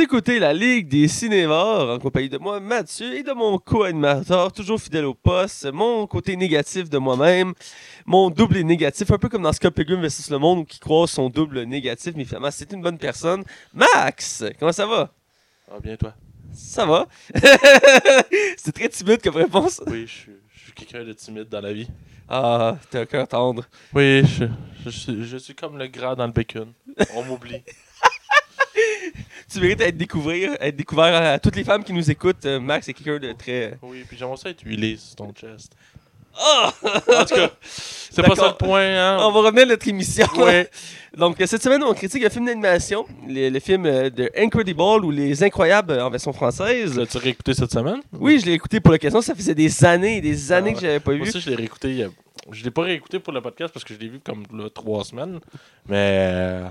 Vous écoutez la Ligue des cinémas en compagnie de moi, Mathieu, et de mon co-animateur, toujours fidèle au poste, mon côté négatif de moi-même, mon double est négatif, un peu comme dans Scott Pilgrim vs. Le Monde, qui croit son double négatif, mais finalement, c'est une bonne personne. Max, comment ça va? Ah, bien, toi? Ça va. c'est très timide comme réponse. Oui, je suis, je suis quelqu'un de timide dans la vie. Ah, t'as un cœur tendre. Oui, je, je, suis, je suis comme le gras dans le bacon. On m'oublie. Tu mérites d'être découvert, être découvert à toutes les femmes qui nous écoutent. Euh, Max est quelqu'un de très. Oui, puis j'aimerais ça être huilé sur ton chest. Ah! En tout cas, c'est pas ça le point, hein? On va revenir à notre émission. Ouais. Donc, euh, cette semaine, on critique un film d'animation, le, le film euh, de Incredible ou Les Incroyables euh, en version française. L'as-tu réécouté cette semaine? Oui, je l'ai écouté pour l'occasion. Ça faisait des années et des années Ah que j'avais pas Moi vu. aussi, je l'ai réécouté. Je l'ai pas réécouté pour le podcast parce que je l'ai vu comme là, trois semaines. Mais.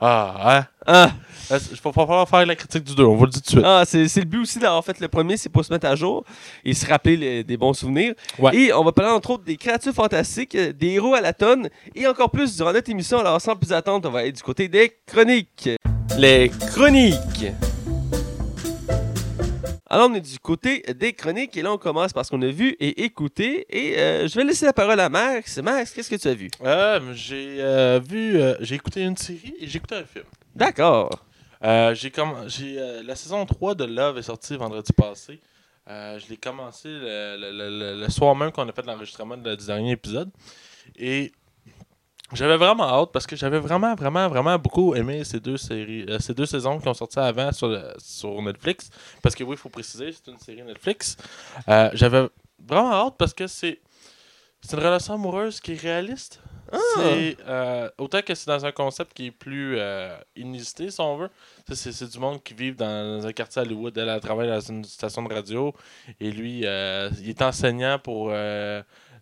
Ah, hein? Ah, Il va falloir faire la critique du 2, on vous le dit tout de suite. ah, c'est le but aussi d'avoir fait le premier, c'est pour se mettre à jour et se rappeler les- des bons souvenirs. Ouais. Et on va parler entre autres des créatures fantastiques, euh, des héros à la tonne et encore plus durant notre émission. Alors sans plus attendre, on va aller du côté des chroniques. Les chroniques. Alors on est du côté des chroniques et là on commence parce qu'on a vu et écouté et euh, je vais laisser la parole à Max. Max, qu'est-ce que tu as vu? Euh, j'ai euh, vu. euh, j'ai écouté une série et j'ai écouté un film. D'accord. J'ai la saison 3 de Love est sortie vendredi passé. Je l'ai commencé le, le- le- le- le soir même qu'on a fait l'enregistrement de- du dernier épisode. Et j'avais vraiment hâte parce que j'avais vraiment, vraiment, vraiment beaucoup aimé ces deux séries, euh, ces deux saisons qui ont sorti avant sur, le- sur Netflix. Parce que oui, il faut préciser, c'est une série Netflix. Euh, j'avais vraiment hâte parce que c'est c'est une relation amoureuse qui est réaliste. C'est euh, autant que c'est dans un concept qui est plus inusité, si on veut. C'est, c'est du monde qui vit dans un quartier à Hollywood. Elle, elle travaille dans une station de radio. Et lui, il est enseignant pour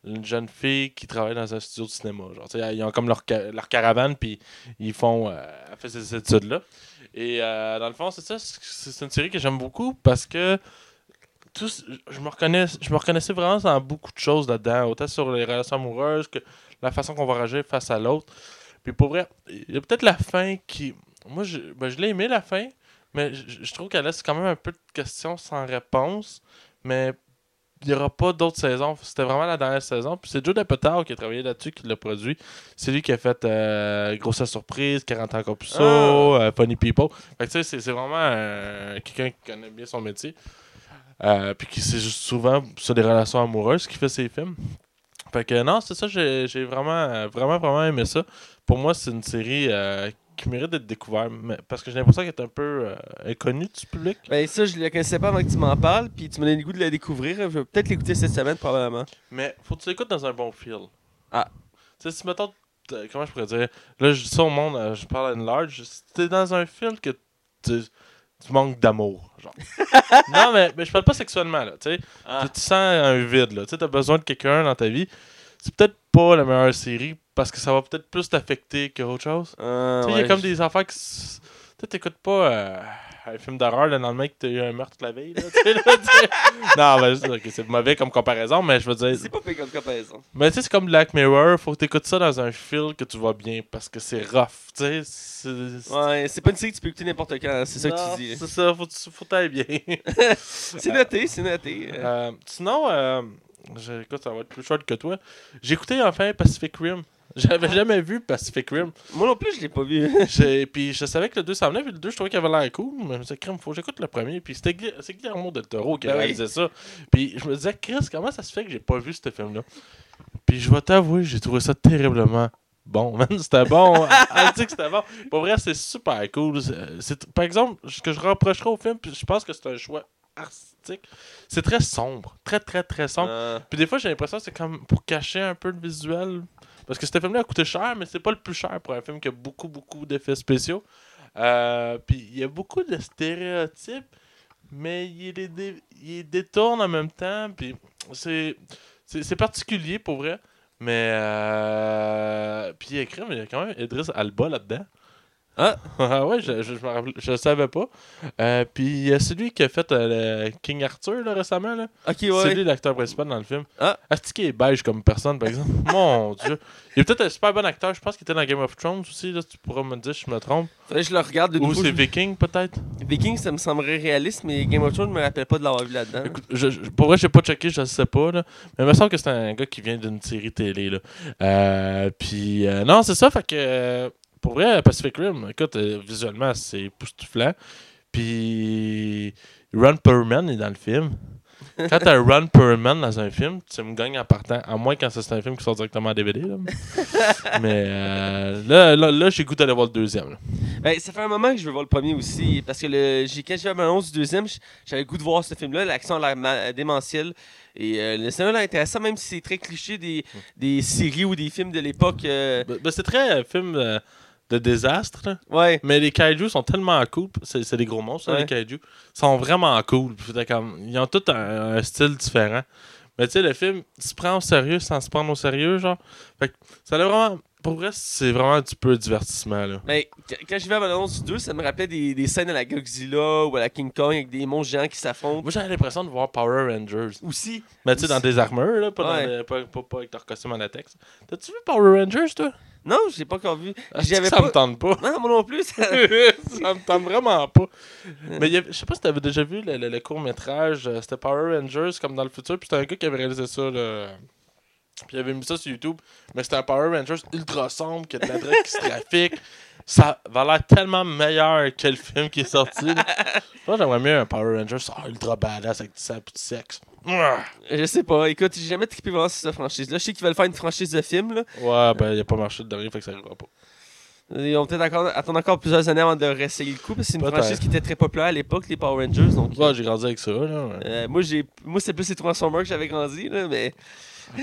une jeune fille qui travaille dans un studio de cinéma. Genre, ils ont comme leur, leur caravane, puis ils font. Euh, fait ces études-là. Et euh, dans le fond, c'est ça. C'est une série que j'aime beaucoup parce que. Tout, je, me reconnais, je me reconnaissais vraiment dans beaucoup de choses là-dedans, autant sur les relations amoureuses que la façon qu'on va réagir face à l'autre. Puis pour vrai, il y a peut-être la fin qui. Moi, je, ben, je l'ai aimé la fin, mais je, je trouve qu'elle laisse quand même un peu de questions sans réponse. Mais il n'y aura pas d'autres saisons. C'était vraiment la dernière saison. Puis c'est Joe Depetard qui a travaillé là-dessus, qui l'a produit. C'est lui qui a fait euh, Grossesse Surprise, 40 ans comme ça, euh, Funny People. Fait que tu sais, c'est- c'est vraiment euh, quelqu'un qui connaît bien son métier. Euh, puis qui c'est juste souvent sur des relations amoureuses qui fait ses films. Fait que non, c'est ça, j'ai j'ai vraiment, vraiment, vraiment aimé ça. Pour moi, c'est une série qui mérite d'être découverte, mais- parce que j'ai l'impression qu'elle est un peu euh, inconnue du public. Ben ça, je ne la connaissais pas avant que tu m'en parles, puis tu m'as donné le goût de la découvrir. Je vais peut-être l'écouter cette semaine, probablement. Mais faut que tu l'écoutes dans un bon feel. Ah. Tu sais, si mettons, comment je pourrais dire, là je dis ça au monde, euh, je parle à une large, si t'es dans un film que tu, tu manques d'amour, genre. non, mais, mais je parle pas sexuellement, là, tu sais. Ah. Tu, tu sens un vide, là. Tu sais, t'as besoin de quelqu'un dans ta vie. C'est peut-être pas la meilleure série parce que ça va peut-être plus t'affecter qu'autre chose. Ah, tu sais, il y a comme des affaires qui. Tu sais, t'écoutes pas euh, un film d'horreur le lendemain que t'as eu un meurtre la veille, là. non, mais c'est- ok, c'est mauvais comme comparaison, mais je veux dire. C'est pas pire comme comparaison. Mais tu sais, c'est comme Black Mirror, faut que t'écoutes ça dans un feel que tu vois bien parce que c'est rough. Tu sais. Ouais, c'est pas une série que tu peux écouter n'importe quand, c'est ça que tu dis. C'est ça, faut, faut bien. C'est noté, c'est noté. Euh, sinon, euh, écoute, ça va être plus short que toi. J'ai écouté enfin Pacific Rim. J'avais jamais vu Pacific Rim. Moi non plus, je l'ai pas vu. Puis je savais que le 2 s'en venait, puis le 2, je trouvais qu'il avait l'air cool. Mais je me disais, crème, faut que j'écoute le premier. Puis c'était Guillermo del Toro qui Ben oui. réalisait ça. Puis je me disais, Chris, comment ça se fait que j'ai pas vu ce film-là? Puis je vais t'avouer, j'ai trouvé ça terriblement bon, man. C'était bon. Elle dit que c'était bon. Pour vrai, c'est super cool. C'est- par exemple, ce que je reprocherais au film, puis je pense que c'est un choix artistique, c'est très sombre. Très, très, très sombre. Euh, Puis des fois, j'ai l'impression que c'est comme pour cacher un peu le visuel. Parce que ce film-là a coûté cher, mais c'est pas le plus cher pour un film qui a beaucoup, beaucoup d'effets spéciaux. Euh, puis il y a beaucoup de stéréotypes, mais il les, dé- les détourne en même temps. Puis c'est, particulier pour vrai. Mais. Euh, puis il y a quand même Idris Alba là-dedans. Ah, Ah ouais, je, je, savais pas. Euh, puis il y a celui qui a fait euh, le King Arthur là, récemment. Là. ok, C'est ouais. lui l'acteur principal dans le film. Ah. Est-ce qu'il est beige comme personne, par exemple? Mon dieu. Il est peut-être un super bon acteur. Je pense qu'il était dans Game of Thrones aussi. Là, tu pourras me dire si je me trompe. Faudrait que je le regarde de Ou c'est Viking, peut-être? Viking, ça me semblerait réaliste, mais Game of Thrones, je me rappelle pas de l'avoir vu là-dedans. Écoute, je, je- pour vrai, j'ai pas checké, je sais pas. Là. Mais il me semble que c'est un gars qui vient d'une série télé. Là. Euh, puis, euh, non, c'est ça. Fait que, euh, pour vrai, Pacific Rim, écoute, euh, visuellement, c'est époustouflant. Puis, Ron Perlman est dans le film. Quand t'as Ron Perlman dans un film, tu me gagnes en partant. À moins quand c'est un film qui sort directement en DVD. Là. Mais euh, là, là, là j'ai goût d'aller voir le deuxième. là. Ben, ça fait un moment que je veux voir le premier aussi. Parce que le, j'ai, quand j'ai vu l'annonce du deuxième, j- j'avais le goût de voir ce film-là. L'action a l'air ma- démentielle. Et euh, le scénario a l'air intéressant, même si c'est très cliché des, des séries ou des films de l'époque. euh, Ben, ben, c'est très euh, film euh, de désastre. Ouais. Mais les kaiju sont tellement cool. C'est c'est des gros monstres, Ouais. les kaiju. Ils sont vraiment cool. Comme, ils ont tous un, un style différent. Mais tu sais, le film se prend au sérieux sans se prendre au sérieux, genre. Fait que ça a vraiment. Pour vrai, c'est vraiment un petit peu divertissement, là. Mais qu- quand j'ai vu du 2, ça me rappelait des, des scènes à la Godzilla ou à la King Kong avec des monstres géants qui s'affrontent. Moi, j'avais l'impression de voir Power Rangers. Aussi. Mais tu sais, dans des armures, là, pas, dans Ouais. des- pas, pas, pas avec leur costume en latex. T'as-tu vu Power Rangers, toi? Non, je l'ai pas encore vu. Ah, J'avais ça pas- me tente pas. Non, moi non plus. ça- ça me tente vraiment pas. Mais y avait- je sais pas si t'avais déjà vu le, le- le court-métrage. euh, C'était Power Rangers comme dans le futur. Puis c'était un gars qui avait réalisé ça. Là. Puis il avait mis ça sur YouTube. Mais c'était un Power Rangers ultra sombre, qui a de la drogue qui se trafique. Ça va l'air tellement meilleur que le film qui est sorti. Moi, j'aimerais mieux un Power Rangers ah, ultra badass avec du sang et du sexe. Je sais pas. Écoute, j'ai jamais trippé vraiment sur cette franchise-là. Je sais qu'ils veulent faire une franchise de films. Là. Ouais, ben, il a pas marché de dernier, fait que ça arrivera pas. Ils vont peut-être encore, attendre encore plusieurs années avant de réessayer le coup. Parce que c'est une franchise qui était très populaire à l'époque, les Power Rangers. Donc, Ouais, j'ai grandi avec ça. Là. euh, moi, j'ai, moi, c'est plus les Transformers que j'avais grandi. Là, mais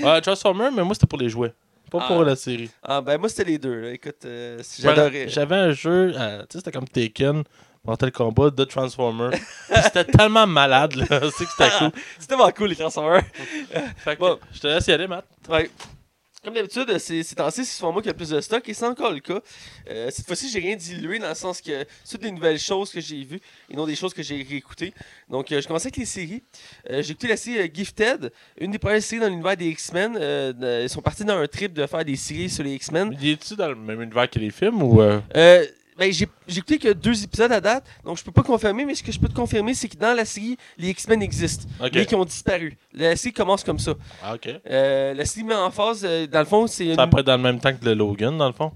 Ouais, Transformers, mais moi, c'était pour les jouets. Pas Ah. pour la série. ah, ben, moi, c'était les deux. là. Écoute, euh, j'adorais. J'avais un jeu, euh, tu sais, c'était comme Taken, Mortal Kombat de Transformers. C'était tellement malade, là. C'est que c'était cool. C'était tellement cool, les Transformers. Fait que, Bon. je te laisse y aller, Matt. Ouais. Comme d'habitude, c'est c'est temps-ci, c'est souvent moi qui ai le plus de stock et c'est encore le cas. Euh, cette fois-ci, j'ai rien dilué dans le sens que c'est les nouvelles choses que j'ai vues et non des choses que j'ai réécoutées. Donc, euh, je commence avec les séries. Euh, j'ai écouté la série euh, Gifted, une des premières séries dans l'univers des X-Men. Euh, ils sont partis dans un trip de faire des séries sur les X-Men. Il est-tu dans le même univers que les films ou. Ben, j'ai écouté que deux épisodes à date, donc je peux pas confirmer, mais ce que je peux te confirmer, c'est que dans la série, les X-Men existent, Ok. mais qui ont disparu. La série commence comme ça. Ah, ok. Euh, la série met en phase, euh, dans le fond, c'est une... Être dans le même temps que le Logan, dans le fond?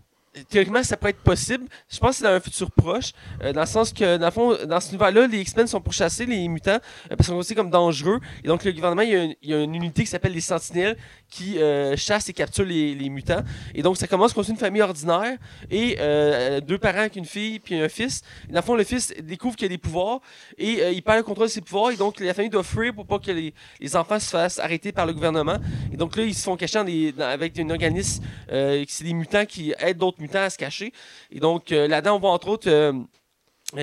Théoriquement, ça peut être possible. Je pense que c'est dans un futur proche. euh, dans le sens que, dans le fond, dans ce univers-là, les X-Men sont pour chasser les mutants euh, parce qu'ils sont aussi comme dangereux. Et donc, le gouvernement, il y a une, unité qui s'appelle les Sentinelles qui euh, chasse et capture les, mutants. Et donc, ça commence comme une famille ordinaire et euh, deux parents avec une fille puis un fils. Et dans le fond, le fils découvre qu'il a des pouvoirs et il perd le contrôle de ses pouvoirs. Et donc, la famille doit fuir pour pas que les, les enfants se fassent arrêter par le gouvernement. Et donc, là, ils se font cacher avec un organisme c'est des mutants qui aident d'autres mutants à se cacher. Et donc, euh, là-dedans, on voit entre autres euh,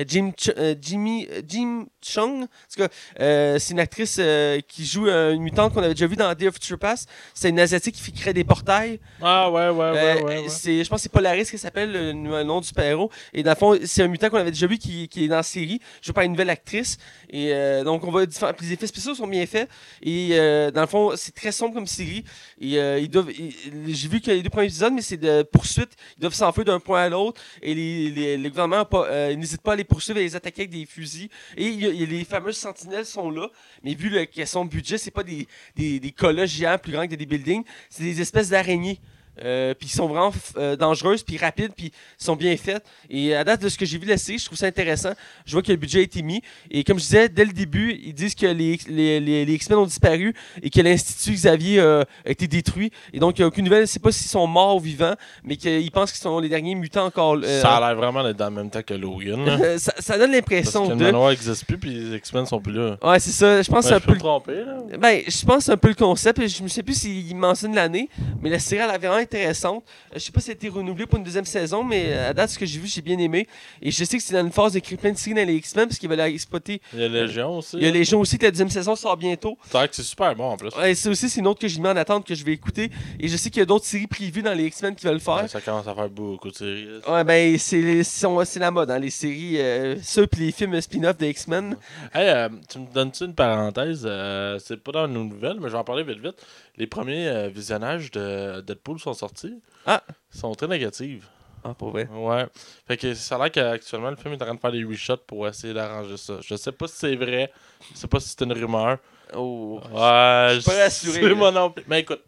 Jim Ch- euh, Jimmy, euh, Jim Chung. En euh, c'est une actrice euh, qui joue euh, une mutante qu'on avait déjà vue dans Day of Future Past. C'est une asiatique qui fait créer des portails. Ah, ouais, ouais, ouais, Euh, ouais. ouais. c'est, je pense que c'est Polaris qui s'appelle le, le nom du super-héros. Et dans le fond, c'est un mutant qu'on avait déjà vu qui, qui est dans la série, joué par une nouvelle actrice. Et euh, donc, on va les effets spéciaux sont bien faits. Et euh, dans le fond, c'est très sombre comme série. Et euh, ils doivent, j'ai vu que les deux premiers épisodes, mais c'est de poursuite. Ils doivent s'enfuir d'un point à l'autre. Et les, les, le gouvernement a pas- euh, n'hésite pas à les poursuivre et les attaquer avec des fusils. Et les fameuses sentinelles sont là. Mais vu le question de budget, c'est pas des, des, des géants plus grands que des buildings. C'est des espèces d'araignées. Euh, puis ils sont vraiment euh, dangereuses, puis rapides, puis sont bien faites. Et à date de ce que j'ai vu de la série, je trouve ça intéressant. Je vois que le budget a été mis. Et comme je disais, dès le début, ils disent que les, les, les, les X-Men ont disparu et que l'Institut Xavier euh, a été détruit. Et donc, il n'y a aucune nouvelle. Je ne sais pas s'ils sont morts ou vivants, mais qu'ils pensent qu'ils sont les derniers mutants encore. euh, Ça a l'air vraiment d'être dans le même temps que Logan. euh, ça, ça donne Parce l'impression que le de. manoir n'existe plus, puis les X-Men sont plus là. Ouais, c'est ça. Je pense que c'est un je peu tromper. Ben, je pense que un peu le concept. Je ne sais plus s'il mentionne l'année, mais la série elle a vraiment intéressante. Euh, je sais pas si elle a été renouvelée pour une deuxième saison, mais euh, à date, ce que j'ai vu, j'ai bien aimé. Et je sais que c'est dans une phase d'écrire plein de séries dans les X-Men parce qu'ils veulent exploiter. Il y a Légion aussi. Il y a Légion aussi, que la deuxième saison sort bientôt. C'est vrai que c'est super bon en plus. Ouais, c'est aussi c'est une autre que j'ai mis en attente que je vais écouter. Et je sais qu'il y a d'autres séries prévues dans les X-Men qui veulent le faire. Ouais, ça commence à faire beaucoup de séries. là. Ouais, ben c'est la mode, hein, les séries, euh, ça puis les films spin-off des X-Men. Hey, euh, tu me donnes-tu une parenthèse? Euh, C'est pas dans nos nouvelles, mais je vais en parler vite vite. Les premiers euh, visionnages de Deadpool sont sortis. Ah. Ils sont très négatifs. Ah, pour vrai? Ouais. Fait que ça a l'air qu'actuellement, le film est en train de faire des reshots pour essayer d'arranger ça. Je sais pas si c'est vrai. Je sais pas si c'est une rumeur. Oh. Ouais, Je suis pas rassuré, non plus. Mais écoute,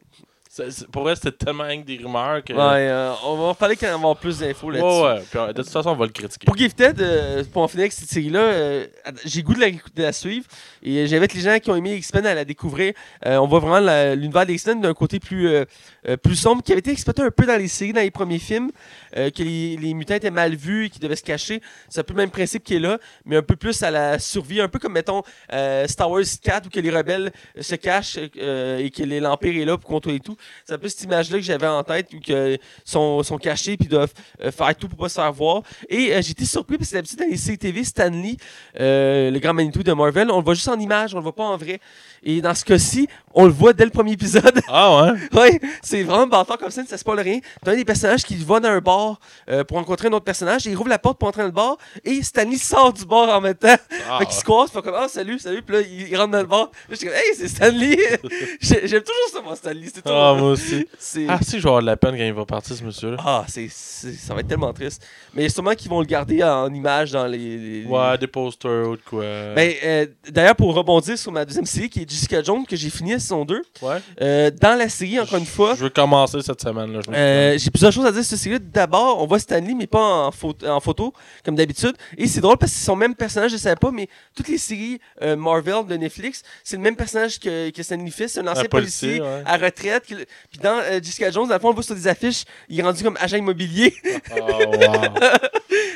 pour vrai, c'était tellement rien que des rumeurs que. Ouais, euh, on va en parler quand on va avoir plus d'infos là-dessus. ouais, ouais. Puis, euh, de toute façon, on va le critiquer. Pour Gifted, euh, pour en finir avec cette série-là, euh, j'ai goût de la, de la suivre. Et euh, j'invite les gens qui ont aimé X-Men à la découvrir. On voit vraiment l'univers des X-Men d'un côté plus, plus sombre, qui avait été exploité un peu dans les séries, dans les premiers films, que les, les mutants étaient mal vus et qui devaient se cacher. C'est un peu le même principe qui est là, mais un peu plus à la survie, un peu comme, mettons, Star Wars 4, où que les rebelles se cachent et que l'Empire est là pour contrôler tout. C'est un peu cette image-là que j'avais en tête, où que sont, sont cachés puis doivent euh, faire tout pour pas se faire voir. Et euh, été surpris parce que d'habitude dans les CTV, Stanley, euh, le grand Manitou de Marvel, on le voit juste en image, on le voit pas en vrai. Et dans ce cas-ci, on le voit dès le premier épisode. Ah ouais? ouais, c'est vraiment bâtard comme ça, ça spoil rien. T'as un des personnages qui va dans un bar euh, pour rencontrer un autre personnage, et il rouvre la porte pour entrer dans le bar, et Stanley sort du bar en même temps. Ah, Fait qu'ils se croisent, fait comme Ah, salut, salut, puis là, il, il rentre dans le bar. Là, j'étais comme Hey, c'est Stanley! J'ai- J'aime toujours ça, moi, Stanley. C'est Ah, moi aussi. Ah, si, je vais avoir de la peine quand il va partir, ce monsieur-là. ah, c'est, ça va être tellement triste. Mais sûrement qu'ils vont le garder en image dans les. les- Ouais, des posters ou de quoi. Ben, euh, d'ailleurs, pour rebondir sur ma deuxième série qui est Jessica Jones, que j'ai fini saison 2, ouais. euh, dans la série, encore une fois, Je veux commencer cette semaine. Euh, j'ai plusieurs choses à dire sur cette série. D'abord, on voit Stanley, mais pas en, photo, en photo, comme d'habitude. Et c'est drôle parce que c'est son même personnage, je savais pas, mais toutes les séries euh, Marvel de Netflix, c'est le même personnage que, que Stanley fait. C'est un ancien Un policier, policier, ouais. à retraite. qui- Puis dans Jessica Jones, dans le fond, on le voit sur des affiches, il est rendu comme agent immobilier.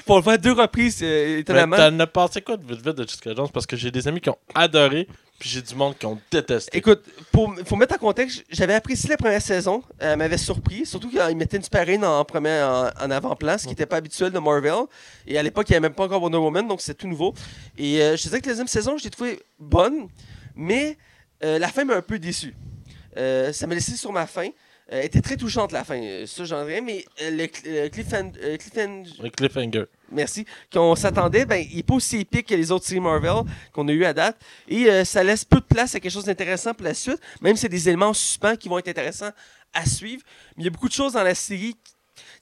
Oh, on le voit à deux reprises, étonnamment. t'en as pensé quoi de vite vite de Jessica Jones? Parce que j'ai des amis qui ont adoré, puis j'ai du monde qui ont détesté. Écoute, pour faut mettre en contexte, j'avais apprécié la première saison, elle m'avait surpris, surtout qu'il mettait une super Reine en, premier, en, en avant-plan, ce qui n'était pas habituel de Marvel. Et à l'époque, il n'y avait même pas encore Wonder Woman, donc c'est tout nouveau. Et euh, je te dirais que la deuxième saison, je l'ai trouvée bonne, mais euh, la fin m'a un peu déçu. Euh, ça m'a laissé sur ma faim. Euh, elle était très touchante la fin, ça j'en dirais, mais le, cl- cliffhand- euh, cliffhand- Un cliffhanger. Merci, qu'on s'attendait, ben, il n'est pas aussi épique que les autres séries Marvel qu'on a eu à date. Et euh, ça laisse peu de place à quelque chose d'intéressant pour la suite, même si c'est des éléments en suspens qui vont être intéressants à suivre. Mais il y a beaucoup de choses dans la série.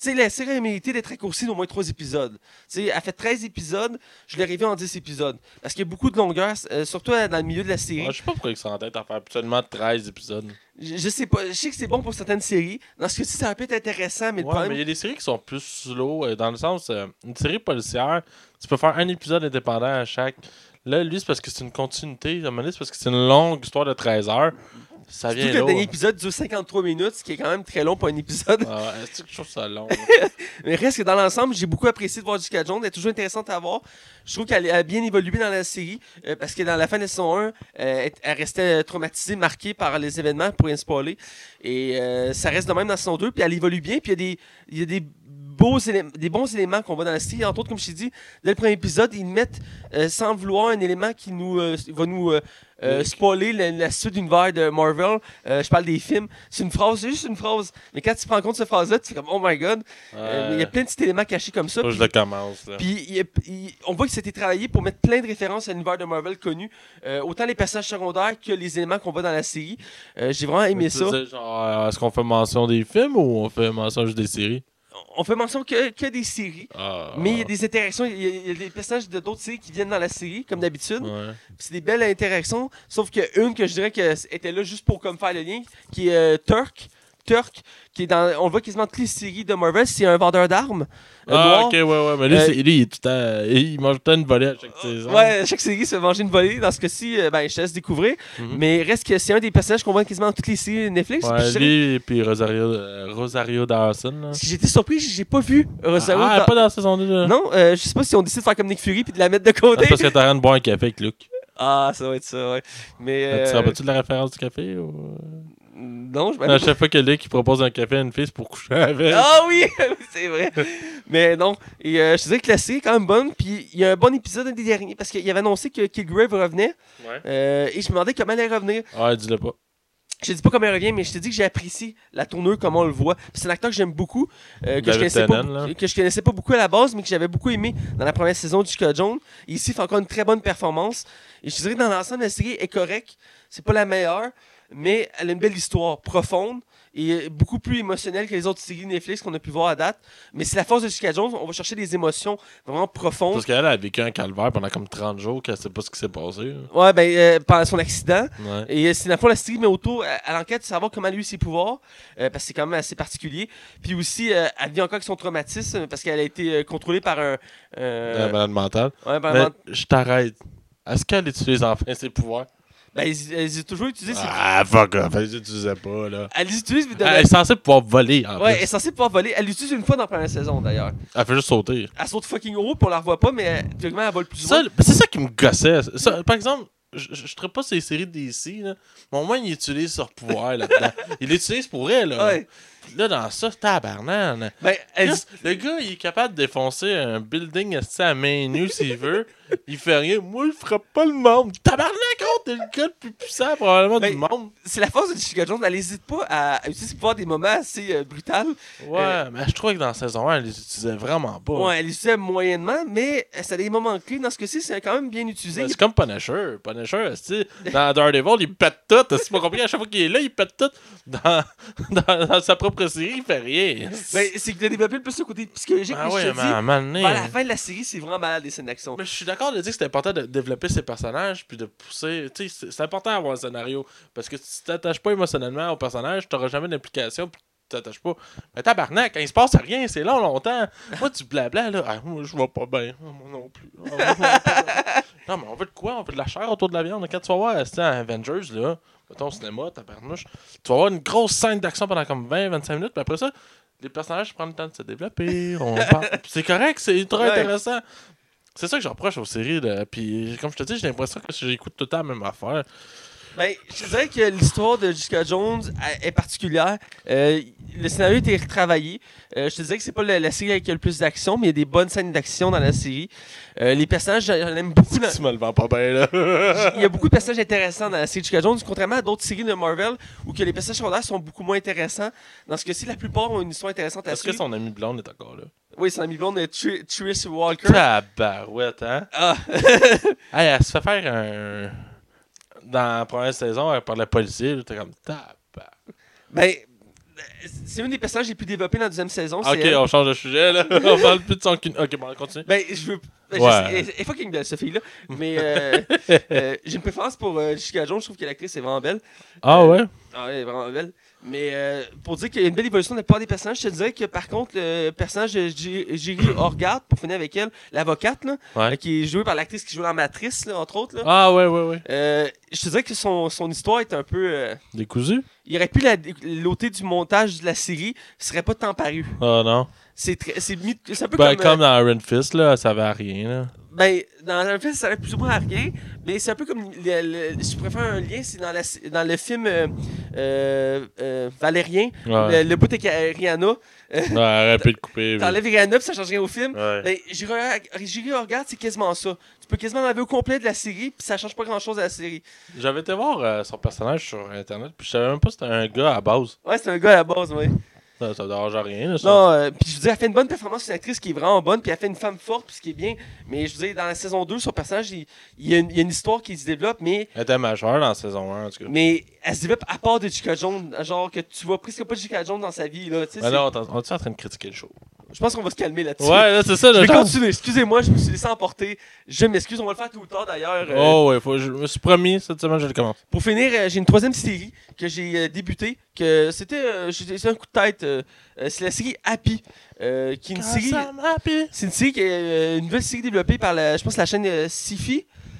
Qui- Tu sais, la série a mérité d'être raccourcie d'au moins 3 épisodes. Tu sais, elle fait 13 épisodes, je l'ai arrivé en 10 épisodes. Parce qu'il y a beaucoup de longueur, euh, surtout euh, dans le milieu de la série. Moi, je sais pas pourquoi ils sont en tête à faire seulement 13 épisodes. Je, je sais pas, je sais que c'est bon pour certaines séries. Dans ce cas-ci, ça peut être intéressant, mais le Ouais, problème. mais il y a des séries qui sont plus slow, euh, dans le sens, euh, une série policière, tu peux faire un épisode indépendant à chaque. Là, lui, c'est parce que c'est une continuité. À un moment donné, c'est parce que c'est une longue histoire de 13 heures. Ça Surtout vient que le dernier épisode dure 53 minutes, ce qui est quand même très long pour un épisode. Ah est-ce que je trouve ça long? Mais reste que dans l'ensemble, j'ai beaucoup apprécié de voir Jessica Jones. Elle est toujours intéressante à voir. Je trouve qu'elle a bien évolué dans la série. euh, parce que dans la fin de la saison 1, euh, elle- restait traumatisée, marquée par les événements, pour rien spoiler. Et euh, ça reste de même dans la saison 2. Puis elle évolue bien. Puis il y a des, il y a des, beaux éléments, des bons éléments qu'on voit dans la série. Entre autres, comme je t'ai dit, dès le premier épisode, ils mettent, euh, sans vouloir, un élément qui nous, euh, va nous euh, spoiler la, la suite d'univers de Marvel. Euh, je parle des films. C'est une phrase, c'est juste une phrase. Mais quand tu prends en compte cette phrase-là, tu fais comme, oh my god. Euh, il y a plein de petits éléments cachés comme ça. Je le commence. Puis on voit que c'était travaillé pour mettre plein de références à l'univers de Marvel connu, autant les personnages secondaires que les éléments qu'on voit dans la série. J'ai vraiment aimé ça. Est-ce qu'on fait mention des films ou on fait mention juste des séries? On fait mention que, que des séries, Ah, mais il y a des interactions. Il y a, il y a des personnages de d'autres séries qui viennent dans la série, comme d'habitude. Ouais. C'est des belles interactions, sauf que une que je dirais que était là juste pour comme faire le lien, qui est euh, Turk. Turk, qui est dans. On le voit quasiment toutes les séries de Marvel, c'est un vendeur d'armes. euh, Ah, noir. ok, ouais, ouais. Mais lui, Euh, lui, il, est tout le temps- il mange tout le temps une volée à chaque saison. Ouais, chaque série se fait manger une volée. Dans ce cas-ci, euh, ben, je te laisse découvrir. Mhm. Mais reste que c'est un des personnages qu'on voit quasiment dans toutes les séries Netflix. Puis je Ouais, dirais- lui et puis Rosario, euh, Rosario Dawson. J'étais surpris, j'ai pas vu Rosario. ah, pas dans la saison 2. Là. Non, euh, je sais pas si on décide de faire comme Nick Fury puis de la mettre de Ah, côté. c'est parce que t'es en train de boire un café avec Luke. Ah, ça va être ça, ouais. Mais. Tu te euh, rappelles-tu de la référence du café ou... Non, je À chaque fois que Luc il propose un café à une fille, pour coucher avec. Ah oui, c'est vrai. Mais non. Et euh, je te dirais que la série est quand même bonne. Puis il y a un bon épisode un des derniers parce qu'il avait annoncé que Kilgrave revenait. Ouais. Euh, et je me demandais comment elle allait revenir. Ouais, dis-le pas. Je te dis pas comment elle revient, mais je te dis que j'ai apprécié la tournure, comment on le voit. Puis C'est un acteur que j'aime beaucoup, euh, que, je connaissais pas, là. que je connaissais pas beaucoup à la base, mais que j'avais beaucoup aimé dans la première saison de Jessica Jones. Et ici, il fait encore une très bonne performance. Et je te dirais que dans l'ensemble, la série est correcte. C'est pas la meilleure, mais elle a une belle histoire, profonde et beaucoup plus émotionnelle que les autres séries Netflix qu'on a pu voir à date. Mais c'est la force de Jessica Jones. On va chercher des émotions vraiment profondes. Parce qu'elle a vécu un calvaire pendant comme 30 jours, qu'elle sait pas ce qui s'est passé. Ouais, ben, euh, pendant son accident. Ouais. Et euh, c'est le fond la série met autour à, à l'enquête de savoir comment elle a eu ses pouvoirs, euh, parce que c'est quand même assez particulier. Puis aussi, euh, elle vit encore avec son traumatisme parce qu'elle a été euh, contrôlée par un. euh, La malade mentale. ouais, par un Mais ment- je t'arrête. Est-ce qu'elle utilise enfin ses pouvoirs? Ben, ils, ils ont toujours utilisé. Ah, fuck off. Elle les utilisait pas, là. Elle les utilise, mais de- Elle est censée pouvoir voler, en Ouais, elle plus. est censée pouvoir voler. Elle l'utilise une fois dans la première saison d'ailleurs. Elle fait juste sauter. Elle saute fucking haut, puis on la revoit pas, mais théoriquement, elle vole plus Ça, loin. ben, c'est ça qui me gossait. Ça, par exemple, je je traite pas ces séries DC, là, mais au moins, il utilise leur pouvoir là-dedans. il l'utilise pour elle, là. Ouais. Puis Là, dans ça, tabarnan. Ben, elle, Le gars, il est capable de défoncer un building à main nue s'il veut. Il fait rien. Moi, il frappe pas le monde. Tabarnak, gros, t'es le gars le plus puissant probablement Ben, du monde. c'est la force de Jessica Jones. Elle n'hésite pas à, utiliser ses pouvoirs des moments assez euh, brutals. Ouais, mais je trouvais que dans la saison 1, elle les utilisait vraiment pas. Ouais, elle l'utilisait moyennement, mais euh, ça a des moments clés. Dans ce cas-ci, c'est quand même bien utilisé. Ben, c'est comme Punisher. Punisher, dans Daredevil, il pète tout. C'est pas compliqué. À chaque fois qu'il est là, il pète tout. Dans, dans, dans sa propre série, il fait rien. Ben, c'est que de développer plus le côté psychologique. ah ouais, je mais à la fin de la série, c'est vraiment malade les scènes d'action. Mais je suis d'accord de dire que c'est important de développer ses personnages puis de pousser. Tu sais, c'est- important d'avoir un scénario. Parce que si tu t'attaches pas émotionnellement au personnage, tu jamais d'implication puis tu t'attaches pas. Mais tabarnak, quand il se passe rien, c'est long, longtemps. Moi, du blabla, là, ah, moi, je vais pas bien. Ah, moi non plus. Ah, moi, non, mais on veut de quoi? On veut de la chair autour de la viande. Quand tu vas voir c'est un Avengers, là, mettons au cinéma, tabarnouche, tu vas avoir une grosse scène d'action pendant comme 20-25 minutes, puis après ça, les personnages prennent le temps de se développer. On c'est correct, c'est ultra Ouais. intéressant. C'est ça que je reproche aux séries. Là. Puis, comme je te dis, j'ai l'impression que j'écoute tout le temps la même affaire. Ben, je te dirais que l'histoire de Jessica Jones est particulière. Euh, le scénario a été retravaillé. Euh, je te dirais que c'est pas la, la série avec le plus d'action, mais il y a des bonnes scènes d'action dans la série. Euh, les personnages, j'en aime beaucoup. dans- Tu me le vends pas bien, là. Il y a beaucoup de personnages intéressants dans la série Jessica Jones, contrairement à d'autres séries de Marvel où que les personnages secondaires sont beaucoup moins intéressants. Dans ce cas-ci, la plupart ont une histoire intéressante à Est-ce que son ami blonde est encore là? Oui, ami blonde est Tr- Trish Walker. Tabarouette, hein? Ah, Hey, elle se fait faire un. Dans la première saison, elle parlait policier. T'es comme tabac. ben, c'est une des personnages les plus développés dans la deuxième saison. Ok, elle. on change de sujet, là. on parle plus de son cul. Ok, bon, on continue. Ben, je veux. ben, Ouais. je sais, elle est fucking belle, cette fille-là. Mais euh, euh, j'ai une préférence pour euh, Jones. Je trouve que l'actrice est vraiment belle. Ah ouais? Ah, elle est vraiment belle. Mais euh, pour dire qu'il y a une belle évolution de la plupart des personnages, je te dirais que par contre, le personnage de J- Jerry Horgard, pour finir avec elle, l'avocate, là, Ouais. euh, qui est jouée par l'actrice qui joue dans Matrice, là, entre autres, là, Ah ouais, ouais, ouais. euh, je te dirais que son, son histoire est un peu. euh, Décousu? il aurait pu la- l'ôter du montage de la série, ce serait pas tant paru. Ah non. C'est très- c'est mis- c'est un peu Ben, comme. comme, euh, dans Iron Fist, là, ça va à rien, là. Ben, dans le film, ça sert plus ou moins à rien, mais c'est un peu comme. le- le- je préfère un lien, c'est dans, la- dans le film euh, euh, euh, Valérien, Ouais. le, le bout avec Rihanna. Ouais, arrête de couper. oui. T'enlèves Rihanna, puis ça change rien au film. Ouais. Ben, J'irai regarde, c'est quasiment ça. Tu peux quasiment enlever au complet de la série, puis ça change pas grand chose à la série. J'avais été voir euh, son personnage sur internet, puis je savais même pas que c'était un gars à base. Ouais, c'est un gars à la base, Ça, ça dérange rien, ça. Non, euh, puis je veux dire, elle fait une bonne performance, c'est une actrice qui est vraiment bonne, puis elle fait une femme forte, puis ce qui est bien. Mais je veux dire, dans la saison 2, son personnage, il, il y, a une, il y a une histoire qui se développe, mais, Elle était majeure dans la saison 1, en tout cas. mais elle se développe à part de Jessica Jones. Genre que tu vois presque pas Jessica Jones dans sa vie, là. tu sais, Mais c'est- là, on, t'en- on est en train de critiquer le show? Je pense qu'on va se calmer là-dessus. Ouais, là, c'est ça, Je vais continuer. Excusez-moi, je me suis laissé emporter. Je m'excuse, on va le faire tout le temps d'ailleurs. euh, Oh, ouais, faut, je me suis promis, cette semaine, je le commence. Pour finir, euh, j'ai une troisième série que j'ai euh, débutée. Que c'était euh, j'ai- c'est un coup de tête. c'est la série Happy. qui est une série. happy. C'est une série qui est une nouvelle série développée par la, je pense la chaîne euh,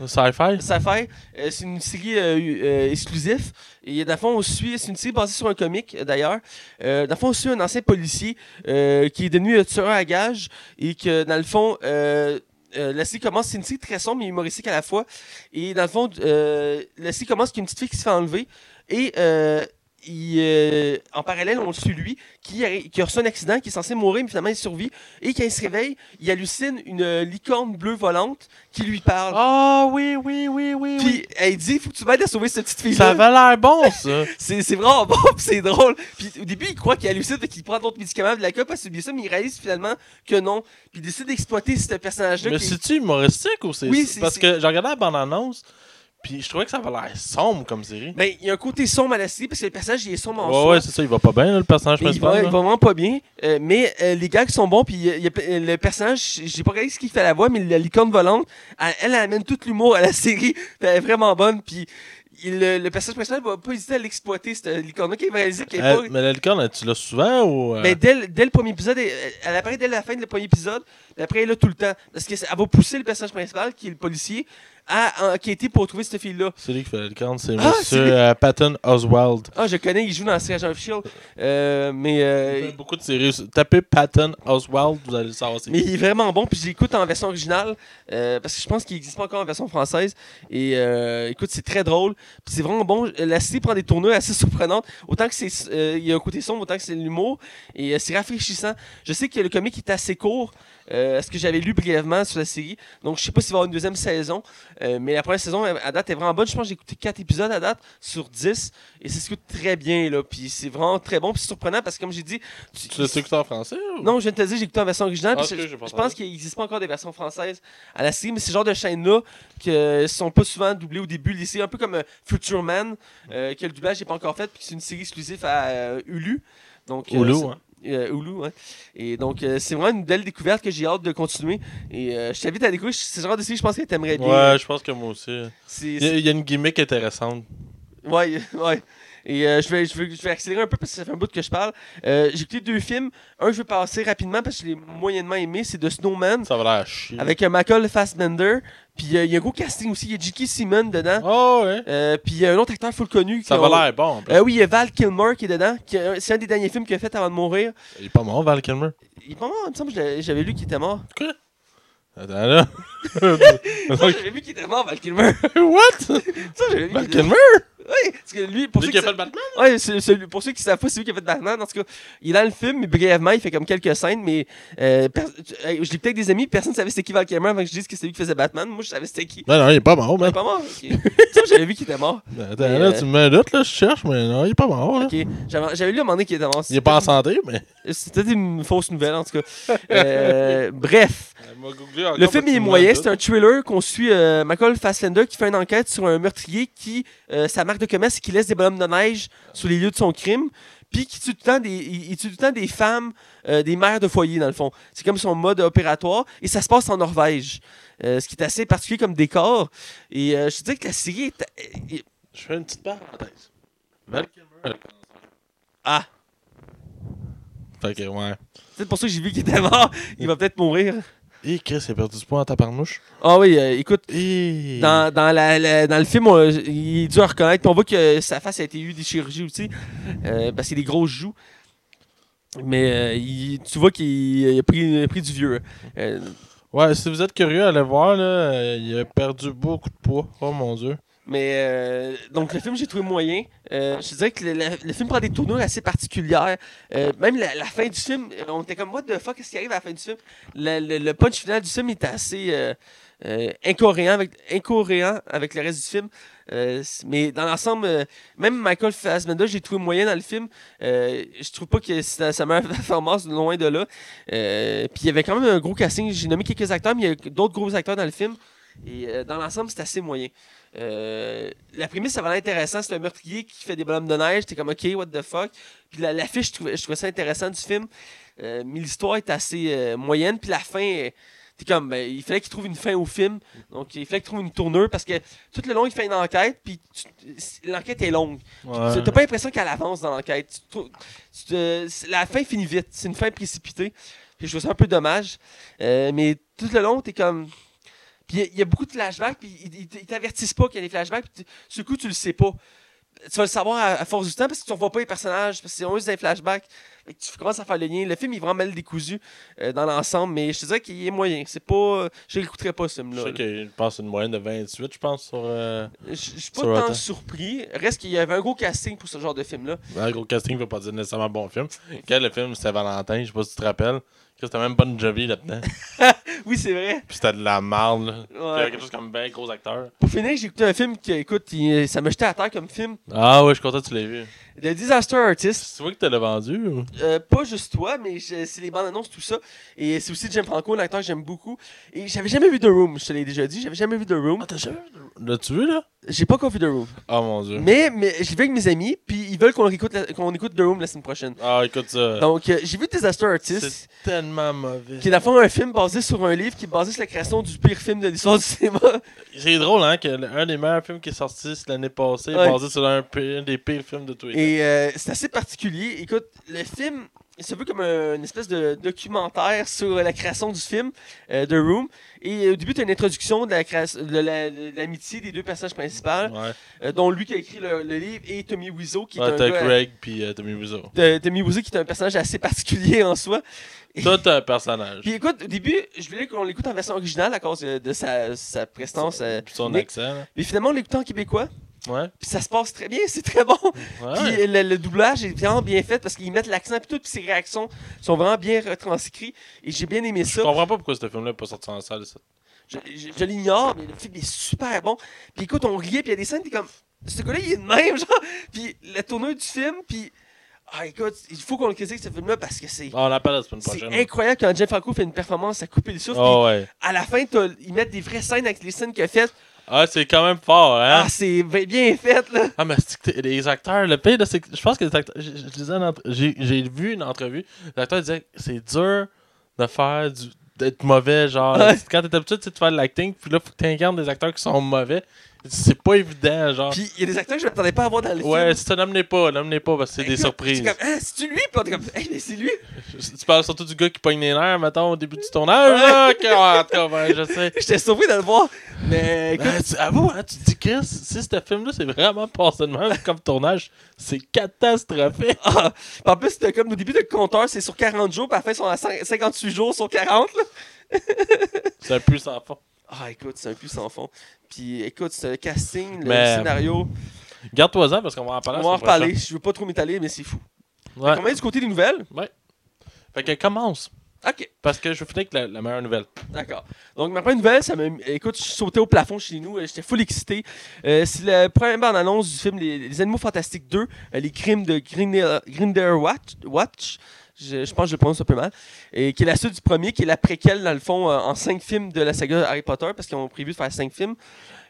Sci-Fi? Sci-fi. Euh, c'est une série euh, euh, exclusive. Et dans le fond, on suit. C'est une série basée sur un comic d'ailleurs. Dans le fond, on suit un ancien policier qui est devenu euh, tueur à gage et que dans le fond. la série commence, c'est une série très sombre mais humoristique à la fois. Et dans le fond, euh, la série commence qu'il y a une petite fille qui se fait enlever. Et euh, il, euh, en parallèle, on le suit lui, qui a, qui a reçu un accident, qui est censé mourir, mais finalement il survit. Et quand il se réveille, il hallucine une euh, licorne bleue volante qui lui parle. Ah oui, oui, oui, oui. Puis oui. elle dit Faut que tu m'aides à sauver cette petite Ça fille-là. avait l'air bon, ça. C'est c'est vraiment bon, puis c'est drôle. Puis au début, il croit qu'il hallucine, fait qu'il prend d'autres médicaments de la cope à subir ça, mais il réalise finalement que non. Puis il décide d'exploiter ce personnage-là. Mais qui c'est-tu humoristique ou c'est. Oui, c'est- Parce c'est- que j'ai regardé la bande-annonce, puis je trouvais que ça avait l'air sombre comme série. Ben, il y a un côté sombre à la série, parce que le personnage, il est sombre en Ouais, soi. ouais, c'est ça, il va pas bien, là, le personnage principal. il va vraiment pas bien. Euh, mais euh, les gars qui sont bons, puis il y a- il y a ple- le personnage, j'ai pas regardé ce qu'il fait à la voix, mais la licorne volante, elle, elle amène tout l'humour à la série. Elle est vraiment bonne. Puis il- le, le personnage principal va pas hésiter à l'exploiter, cette licorne-là, qui va réaliser qu'elle est Euh, pas. mais la licorne, tu l'as souvent ou. euh, Ben, dès, le- dès le premier épisode, elle, elle apparaît dès la fin du premier épisode, puis après elle est là tout le temps. Parce qu'elle va pousser le personnage principal, qui est le policier, à enquêter pour trouver cette fille-là. C'est lui qui fait la licorne, c'est Ah, Monsieur euh, Patton Oswald. Ah, je connais, il joue dans Serge of Shield. Euh, mais. Il euh, beaucoup de séries. Tapez Patton Oswald, vous allez le savoir. Mais il est vraiment bon, puis je l'écoute en version originale, euh, parce que je pense qu'il n'existe pas encore en version française. Et euh, écoute, c'est très drôle, puis c'est vraiment bon. La série prend des tournures assez surprenantes, autant que c'est, il y a un côté sombre, autant que c'est l'humour, et c'est rafraîchissant. Je sais que le comic est assez court, euh, ce que j'avais lu brièvement sur la série, donc je sais pas s'il va y avoir une deuxième saison, euh, mais la première saison à date est vraiment bonne. Je pense que j'ai écouté 4 épisodes à date sur 10, et ça s'écoute très bien, là, puis c'est vraiment très bon, puis c'est surprenant, parce que comme j'ai dit... tu- Tu l'as écouté en français ou... non, je viens de te dire, j'ai écouté en version originale. Ah, je, pense qu'il n'existe pas encore des versions françaises à la série, mais c'est le genre de chaînes-là qui ne sont pas souvent doublées au début. C'est un peu comme euh, Future Man, euh, que le doublage n'est pas encore fait, puis c'est une série exclusive à euh, Hulu. Donc, euh, Hulu, hein. Euh, Hulu, ouais. Et donc, euh, c'est vraiment une belle découverte que j'ai hâte de continuer. Et euh, je t'invite à découvrir. C'est le genre de série, je pense que tu aimerais bien. Ouais, je pense que moi aussi. Il y, a, il y a une gimmick intéressante. Ouais, ouais. Et euh, je, vais, je, vais, je vais accélérer un peu parce que ça fait un bout que je parle. Euh, j'ai écouté deux films. Un, je vais passer rapidement parce que je l'ai moyennement aimé. C'est The Snowman Ça va l'air chier. avec euh, Michael Fassbender. Puis euh, il y a un gros casting aussi. Il y a J.K. Simon dedans. Oh, ouais. Puis il y a un autre acteur full connu. Ça va l'air bon. en oui, il y a Val Kilmer qui est dedans. qui C'est un des derniers films qu'il a fait avant de mourir. Il est pas mort, Val Kilmer? Il est pas mort, il me semble j'avais lu qu'il était mort. Attends, là. Ça, j'avais vu qu'il était mort, Val Kilmer. What? Ça, j'avais vu Val qu'il était- Kilmer? Oui, parce que lui, pour Lui ceux qui a qui fait le Batman? Ouais, c'est- c'est- pour ceux qui savent pas, c'est lui qui a fait Batman. En tout cas, il est dans le film, mais brièvement, il fait comme quelques scènes, mais euh, per- euh, je l'ai peut-être des amis, personne ne savait c'était qui Val Kilmer avant que je dise que c'est lui qui faisait Batman. Moi, je savais c'était qui. Non, non, il est pas mort, Il man. est pas mort. ok. Ça, j'avais vu qu'il était mort. Attends, Mais, là, euh, tu me mets un doute, là, je cherche, mais non, il est pas mort, là. Ok. J'avais j'avais lu à un moment donné qu'il était mort. Il est pas en santé, mais. C'était une fausse nouvelle, en tout cas. Euh, bref. Le Le film est moyen, c'est un thriller qu'on suit euh, Michael Fassbender qui fait une enquête sur un meurtrier qui, euh, sa marque de commerce, c'est qu'il laisse des bonhommes de neige sur les lieux de son crime, puis qui tue tout le temps des, il, il tue tout le temps des femmes, euh, des mères de foyer dans le fond. C'est comme son mode opératoire, et ça se passe en Norvège, euh, ce qui est assez particulier comme décor. Et euh, je te dis que la série est... est- Je fais une petite parenthèse. Val Kilmer. elle- Ah, Fait que, ouais. c'est pour ça que j'ai vu qu'il était mort. Il va peut-être mourir. Et Chris, il a perdu du poids en taparnouche. Ah oui, euh, écoute, Et. Dans, dans, la, la- dans le film, on- il est dur à reconnaître. On voit que sa face a été eu des chirurgies aussi. euh, parce qu'il a des grosses joues. Mais euh, il- tu vois qu'il il a, pris, pris du vieux. Euh, Ouais, si vous êtes curieux, allez voir, là. Il a perdu beaucoup de poids. Oh mon dieu. Mais euh, donc le film, j'ai trouvé moyen. Euh, je dirais que le, film prend des tournures assez particulières. Euh, même la, fin du film, on était comme, what the fuck, qu'est-ce qui arrive à la fin du film? Le, punch final du film était assez incohérent, avec, avec le reste du film. Mais dans l'ensemble, même Michael Fassbender, j'ai trouvé moyen dans le film. Euh, je trouve pas que c'est sa meilleure performance, loin de là. Puis il y avait quand même un gros casting. J'ai nommé quelques acteurs, mais il y a d'autres gros acteurs dans le film. Et dans l'ensemble, c'est assez moyen. Euh, la prémisse, ça va l'air intéressant. C'est un meurtrier qui fait des bonhommes de neige. T'es comme, OK, what the fuck? Puis la- l'affiche, je trouvais, je trouvais ça intéressant du film. Euh, mais l'histoire est assez euh, moyenne. Puis la fin, t'es comme, ben, il fallait qu'il trouve une fin au film. Donc, il fallait qu'il trouve une tournure parce que tout le long, il fait une enquête. Puis l'enquête est longue. Ouais. T'as pas l'impression qu'elle avance dans l'enquête. La fin finit vite. C'est une fin précipitée. Puis je trouve ça un peu dommage. Mais tout le long, t'es comme. Puis il y a- il y, a beaucoup de flashbacks, puis ils, ils t'avertissent pas qu'il y a des flashbacks, puis le coup, tu le sais pas. Tu vas le savoir à, à force du temps parce que tu ne revois pas les personnages, parce que c'est juste des flashbacks. Fait que tu commences à faire le lien. Le film est vraiment mal décousu euh, dans l'ensemble, mais je te dirais qu'il est moyen. C'est pas. Je l'écouterais pas, ce Je film-là. sais là. qu'il passe une moyenne de 28, je pense, sur. Euh... Je je suis pas tant surpris. Reste qu'il y avait un gros casting pour ce genre de film-là. Un gros casting veut pas dire nécessairement bon film. Quel le film, c'était Valentin, je sais pas si tu te rappelles. Que C'était même Bon Jovi là-dedans. Oui, c'est vrai. Puis c'était de la marde, là. Puis il y Ouais. avait quelque chose comme ben gros acteur. Pour finir, j'ai écouté un film qui, écoute, il- ça m'a jeté à terre comme film. Ah ouais, je suis content que tu l'aies vu. The Disaster Artist. Tu vois que tu l'as vendu ou? Euh, pas juste toi, mais c'est les bandes annonces, tout ça. Et c'est aussi Jim Franco, l'acteur que j'aime beaucoup. Et j'avais jamais vu The Room, je te l'ai déjà dit, j'avais jamais vu The Room. Ah, t'as jamais vu? L'as-tu vu là? J'ai pas encore vu The Room. Ah mon dieu. Mais, mais j'y vais avec mes amis, puis ils veulent qu'on écoute, la- qu'on écoute The Room la semaine prochaine. Ah écoute ça. Donc, euh, j'ai vu Disaster Artist, C'est tellement mauvais. qui est le fond un film basé sur un livre qui est basé sur la création du pire film de l'histoire du cinéma. C'est drôle, hein, que un des meilleurs films qui est sorti c'est l'année passée, Ouais. basé sur un, un des pires films de tous les. Et euh, c'est assez particulier. Écoute, le film, il se veut comme un- une espèce de documentaire sur la création du film, euh, The Room. Et au début, tu as une introduction de la création- de la- de l'amitié des deux personnages principaux, Ouais. euh, dont lui qui a écrit le, le livre et Tommy Wiseau, qui est Ouais, un gars- Craig puis euh, Tommy Wiseau. de- Tommy Wiseau qui est un personnage assez particulier en soi. Toi, t'as un personnage. Puis écoute, au début, je voulais qu'on l'écoute en version originale à cause de, sa, sa prestance. euh, son unique. accent. Mais finalement, on l'écoute en québécois. Ouais. Puis ça se passe très bien, c'est très bon. Ouais. Puis le, le doublage est vraiment bien fait parce qu'ils mettent l'accent et tout, puis ses réactions sont vraiment bien retranscrites. Et j'ai bien aimé Je ça. comprends pas pourquoi ce film-là n'est pas sorti en salle. ça. Je, je- je l'ignore, mais le film est super bon. Puis écoute, on riait, puis il y a des scènes, t'es comme. Ce gars-là, il est de même, genre. Puis la tournure du film, puis. Ah, écoute, il faut qu'on le critique ce film-là parce que c'est. Ah, on l'appelle C'est incroyable quand Jeff Franco fait une performance à couper le souffle. Oh ouais. à la fin, ils mettent des vraies scènes avec les scènes qu'il a faites. Ah, c'est quand même fort, hein? Ah, c'est bien fait, là. Ah, mais c'est que t'es- les acteurs, le pire, c'est que je pense que les acteurs. J'ai vu une entrevue. Les acteurs disaient que c'est dur de faire du d'être mauvais, genre. Ouais. Quand t'es habitué de faire de l'acting, puis là, faut que t'incarnes des acteurs qui sont mauvais. C'est pas évident, genre. Puis il y a des acteurs que je m'attendais pas à voir dans le ouais, film. c'est ça, n'amenez pas, n'amenez pas, parce que c'est des surprises. C'est comme, ah, c'est-tu lui? Puis on est comme, hey, mais c'est lui. Tu parles surtout du gars qui pogne les nerfs, mettons, au début du tournage, là. en tout cas, ouais, je sais. J'étais surpris de le voir. Mais écoute, Ben, tu, avoue, hein, tu te dis, Chris, si ce film-là, c'est vraiment de même comme tournage, c'est catastrophique. ah, en plus, c'était comme au début, le compteur, c'est sur 40 jours, puis à la fin, ils sont à cin- 58 jours sur 40. Là. C'est un peu sans fond. Ah, écoute, c'est un plus sans fond. Puis écoute, c'est le casting, le Mais- scénario. Garde-toi-en parce qu'on va en parler. On va en reparler. Je veux pas trop m'étaler, mais c'est fou. prochaine. Combien du côté des nouvelles? Ouais. Fait que commence. Ok, Parce que je vais finir avec la, la meilleure nouvelle. d'accord. Donc, ma première nouvelle, ça m'a. Écoute, je suis sauté au plafond chez nous. euh, J'étais full excité. Euh, c'est la première bande-annonce du film Les, Les Animaux Fantastiques 2, euh, Les Crimes de Grinder Watch. Watch. Je, je pense que je le prononce un peu mal. Et qui est la suite du premier, qui est la préquelle, dans le fond, euh, en cinq films de la saga Harry Potter, parce qu'ils ont prévu de faire cinq films.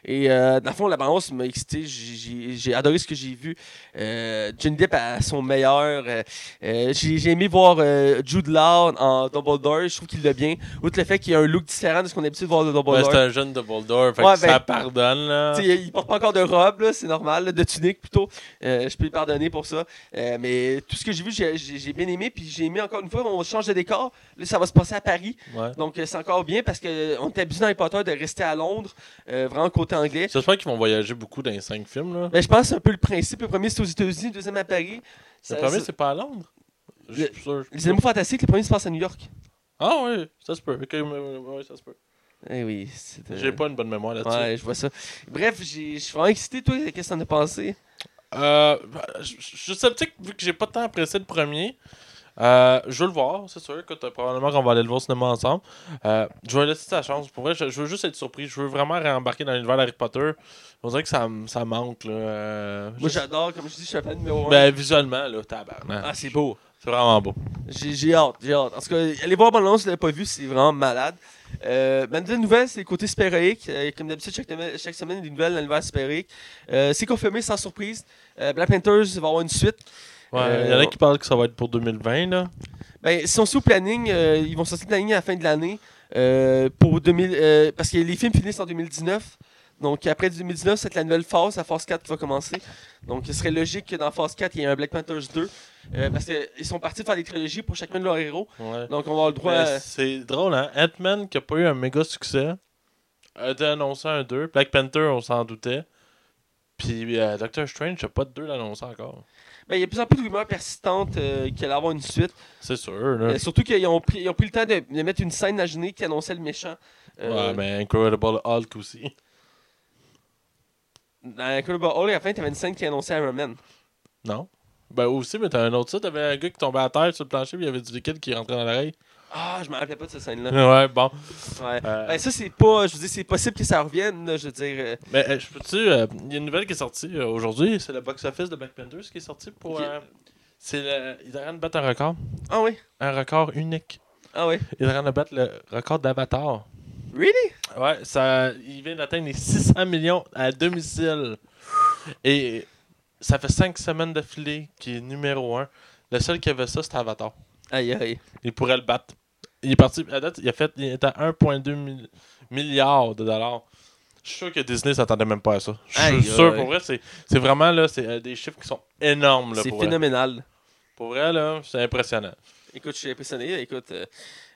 Et euh, dans le fond, la bande-annonce m'a excité. J'ai- adoré ce que j'ai vu. Euh, Johnny Depp à son meilleur. Euh, euh, j'ai aimé voir Jude Law en Dumbledore. Je trouve qu'il l'a bien. Outre le fait qu'il a un look différent de ce qu'on a l'habitude de voir de Ouais, Dumbledore. c'est un jeune Dumbledore, fait Ouais, que ça ben- pardonne, là. Il porte pas encore de robe, c'est normal, là, de tunique plutôt. Je peux lui pardonner pour ça. Mais tout ce que j'ai vu, j'ai- bien aimé. Puis j'ai aimé encore une fois, on change de décor. Là, ça va se passer à Paris. Ouais. Donc c'est encore bien parce qu'on est habitué dans Harry Potter de rester à Londres, vraiment côté anglais. J'espère qu'ils vont voyager beaucoup dans les cinq films, là. Mais je pense que c'est un peu le principe. Le premier, c'est aux États-Unis, le deuxième à Paris. Ça- Le premier, c'est pas à Londres? Je suis Le- plus sûr. Les animaux fantastiques, le premier se passe à New York. Ah oui, ça se peut. Ouais, ça se peut. Eh oui, euh, J'ai pas une bonne mémoire là-dessus. Ouais, je vois ça. Bref, j'ai- je suis vraiment excité. Toi, qu'est-ce que t'en as pensé? Euh, bah, je je suis sceptique vu que j'ai pas tant apprécié le premier. Euh, je veux le voir, c'est sûr. Écoute, probablement qu'on va aller le voir au cinéma ensemble. Euh, je vais laisser sa chance. Pour vrai, je, je veux juste être surpris. Je veux vraiment réembarquer dans l'univers d'Harry Potter. On dirait que ça, ça manque. Là. Euh, Moi, j'adore. Comme je dis, je suis un fan numéro 1. ben, visuellement, là, tabarnak. ah, c'est beau. C'est vraiment beau. J'ai hâte, j'ai hâte. En tout cas, allez voir Bon si vous l'avez pas vu, c'est vraiment malade. Euh, ma deuxième nouvelle, c'est le côté super-héroïque. Euh, comme d'habitude, chaque, semaine- chaque semaine, il y a des nouvelles dans l'univers super-héroïque. Euh, c'est confirmé sans surprise. Black Panthers va avoir une suite. Ouais, il y en a qui parlent que ça va être pour 2020. Là. Ben, si on au planning, euh, ils vont sortir le planning à la fin de l'année. euh, pour 2000, euh, parce que les films finissent en 2019. Donc après 2019, c'est la nouvelle phase, la phase 4 qui va commencer. Donc ce serait logique que dans phase 4, il y ait un Black Panthers 2. euh, parce qu'ils sont partis de faire des trilogies pour chacun de leurs héros. Ouais. Donc on va avoir le droit Mais à... C'est drôle, hein? Ant-Man, qui a pas eu un méga succès, a été annoncé un 2. Black Panther, on s'en doutait. Puis euh, Doctor Strange, j'ai pas de 2 d'annoncé encore. Ben, il y a de plus en plus de rumeurs persistantes euh, qu'il allait avoir une suite. C'est sûr. Là. Euh, surtout qu'ils ont pris, ils ont pris le temps de, de mettre une scène imaginée qui annonçait le méchant. Euh, Ouais, mais Incredible Hulk aussi. Dans Incredible Hulk, à la fin, t'avais une scène qui annonçait Iron Man. Non? Ben aussi, mais t'as un autre ça, t'avais un gars qui tombait à terre sur le plancher, puis il y avait du liquide qui rentrait dans l'oreille. Ah, je me rappelais pas de cette scène-là. Ouais, bon. Ouais. Euh, Ben, ça, c'est pas. Je veux dire, c'est possible que ça revienne, là, je veux dire. euh, Mais euh, je peux-tu. euh, Il y a une nouvelle qui est sortie aujourd'hui, c'est le box-office de Black Panther qui est sorti pour. C'est le... Il est en train de battre un record. Ah oui? Un record unique. Ah oui? Il est en train de battre le record d'Avatar. Really? Ouais, ça, il vient d'atteindre les 600 millions à domicile. Et ça fait 5 semaines d'affilée qu'il est numéro 1. Le seul qui avait ça, c'était Avatar. Aïe, aïe. Il pourrait le battre. Il est parti, à date, il a fait, il est à 1,2 mi- milliard de dollars. Je suis sûr que Disney s'attendait même pas à ça. Je suis Aïe, sûr, pour vrai, c'est c'est vraiment là, c'est euh, des chiffres qui sont énormes. Là, C'est pour, vrai. phénoménal. pour vrai, là, c'est impressionnant. Écoute, je suis impressionné. Écoute, euh,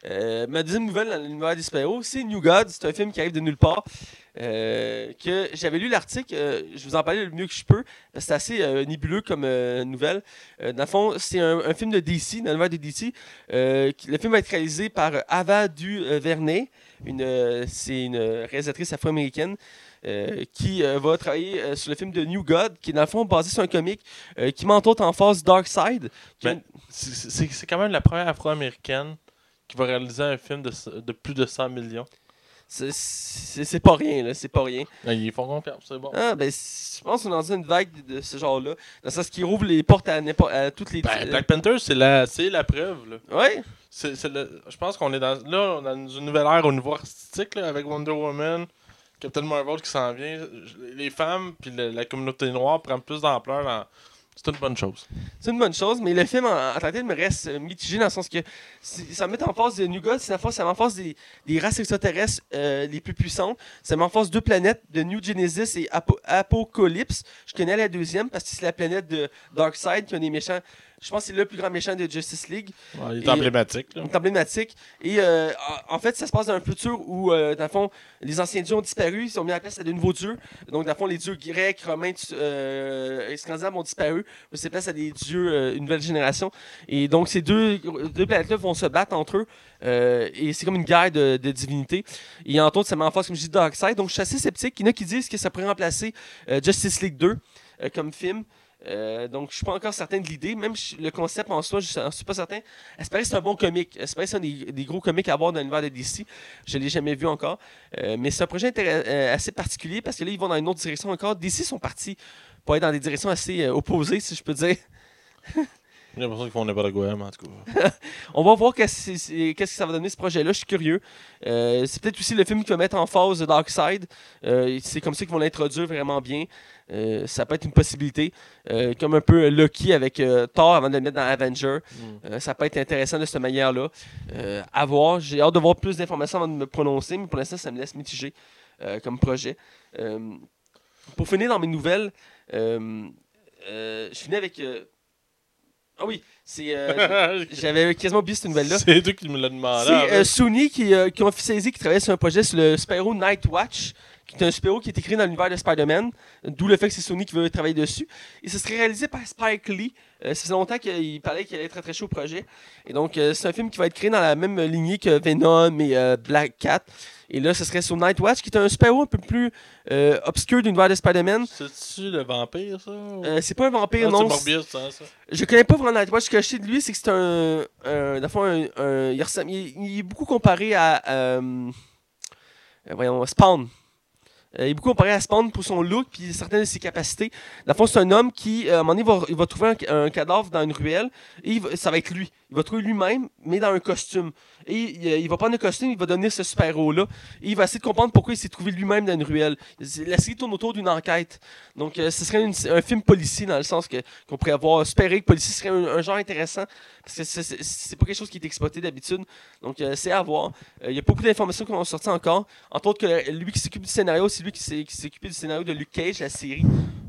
euh, ma deuxième nouvelle dans l'univers des super-héros, c'est New God. C'est un film qui arrive de nulle part. Euh, que j'avais lu l'article, je vous en parlais le mieux que je peux, c'est assez nébuleux comme nouvelle. Dans le fond, c'est un, film de DC, dans l'univers de DC. Le film va être réalisé par Ava DuVernay. Une, c'est une réalisatrice afro-américaine. Euh, qui euh, va travailler euh, sur le film de New God, qui est dans le fond basé sur un comic qui met en face Dark Side. qui- Ben, C'est- quand même la première afro-américaine qui va réaliser un film de, de plus de 100 millions. c'est- c'est c'est pas rien, là, c'est pas rien. Ah, Ils font confiance, c'est bon. Ah, ben, je pense qu'on est dans une vague de, de ce genre-là. Dans le sens qu'il rouvre les portes à, toutes les. Ben, Black Panther, c'est la, c'est la preuve. Là. Ouais, C'est, c'est le, je pense qu'on est dans, là, on est dans une nouvelle ère au niveau artistique là, avec Wonder Woman, Captain Marvel qui s'en vient. Les femmes puis la communauté noire prennent plus d'ampleur. C'est une bonne chose. c'est une bonne chose, mais le film en, tant que tel me reste mitigé dans le sens que ça met en face de New God, ça met en des, des races extraterrestres euh, les plus puissantes. Ça met en deux planètes de New Genesis et Apo- Apocalypse. Je connais la deuxième parce que c'est la planète de Darkseid qui a des méchants. Je pense que c'est le plus grand méchant de Justice League. Ouais, il est Et- emblématique. Là. est emblématique. Et euh, en fait, ça se passe dans un futur où, euh, dans le fond, les anciens dieux ont disparu, ils sont mis la place à de nouveaux dieux. Donc, dans le fond, les dieux grecs, romains, euh, scandinaves ont disparu. On se place à des dieux, euh, une nouvelle génération. Et donc, ces deux, deux planètes-là vont se battre entre eux. euh, et c'est comme une guerre de, de divinités. Et entre autres, ça met en face, comme je dis, Darkseid. Donc, je suis assez sceptique. Il y en a qui disent que ça pourrait remplacer euh, Justice League 2 euh, comme film. Euh, donc, je suis pas encore certain de l'idée. Même le concept en soi, je ne suis pas certain. Espérer que c'est un bon comique. Espérer que c'est un des, gros comiques à avoir dans l'univers de DC. Je ne l'ai jamais vu encore. Euh, mais c'est un projet euh, assez particulier parce que là, ils vont dans une autre direction encore. DC sont partis pour aller dans des directions assez opposées, si je peux dire. J'ai l'impression qu'ils font n'importe quoi, mais en tout cas. On va voir qu'est-ce que ça va donner ce projet-là. Je suis curieux. Euh, c'est peut-être aussi le film qui va mettre en phase de Darkseid. Euh, c'est comme ça qu'ils vont l'introduire vraiment bien. Euh, ça peut être une possibilité. Euh, comme un peu Loki avec Thor avant de le mettre dans Avenger. Mm. Ça peut être intéressant de cette manière-là. À voir. J'ai hâte de voir plus d'informations avant de me prononcer, mais pour l'instant, ça me laisse mitigé comme projet. Pour finir dans mes nouvelles, je finis avec. Ah oui, c'est. euh, J'avais quasiment oublié cette nouvelle-là. c'est toi qui me l'as demandé. C'est euh, Sony qui, euh, qui ont officialisé qu'ils travaillaient sur un projet sur le Spyro Night Watch, qui est un Spyro qui est écrit dans l'univers de Spider-Man, d'où le fait que c'est Sony qui veut travailler dessus. Et ce serait réalisé par Spike Lee. Euh, ça faisait longtemps qu'il parlait qu'il allait être très très chaud au projet. Et donc, euh, c'est un film qui va être créé dans la même lignée que Venom et euh, Black Cat. Et là, ce serait sur Night Watch, qui est un Spyro un peu plus obscur de l'univers de Spider-Man. C'est-tu le vampire, ça ou- c'est pas un vampire, Ah, non. C'est Morbius, ça. ça. Je connais pas vraiment Nightwatch. Ce que je sais de lui, c'est que c'est un. un, dans le fond, un- un- il, ressemble- il- il est beaucoup comparé à. voyons, Spawn. Il est beaucoup comparé à Spawn pour son look puis certaines de ses capacités. Dans le fond, c'est un homme qui, euh, à un moment donné, va, il va trouver un, cadavre dans une ruelle et il ça va être lui. Il va trouver lui-même, mais dans un costume. Et il, il va prendre le costume, il va donner ce super-héros-là. Et il va essayer de comprendre pourquoi il s'est trouvé lui-même dans une ruelle. La série tourne autour d'une enquête. Donc, euh, ce serait un film policier dans le sens qu'on pourrait avoir. Que policier serait un, genre intéressant parce que c'est- pas quelque chose qui est exploité d'habitude. Donc, euh, c'est à voir. Euh, Il y a beaucoup d'informations qui vont sortir encore. Entre autres, que lui qui s'occupe du scénario, c'est lui qui s'est occupé du scénario de Luke Cage, la série.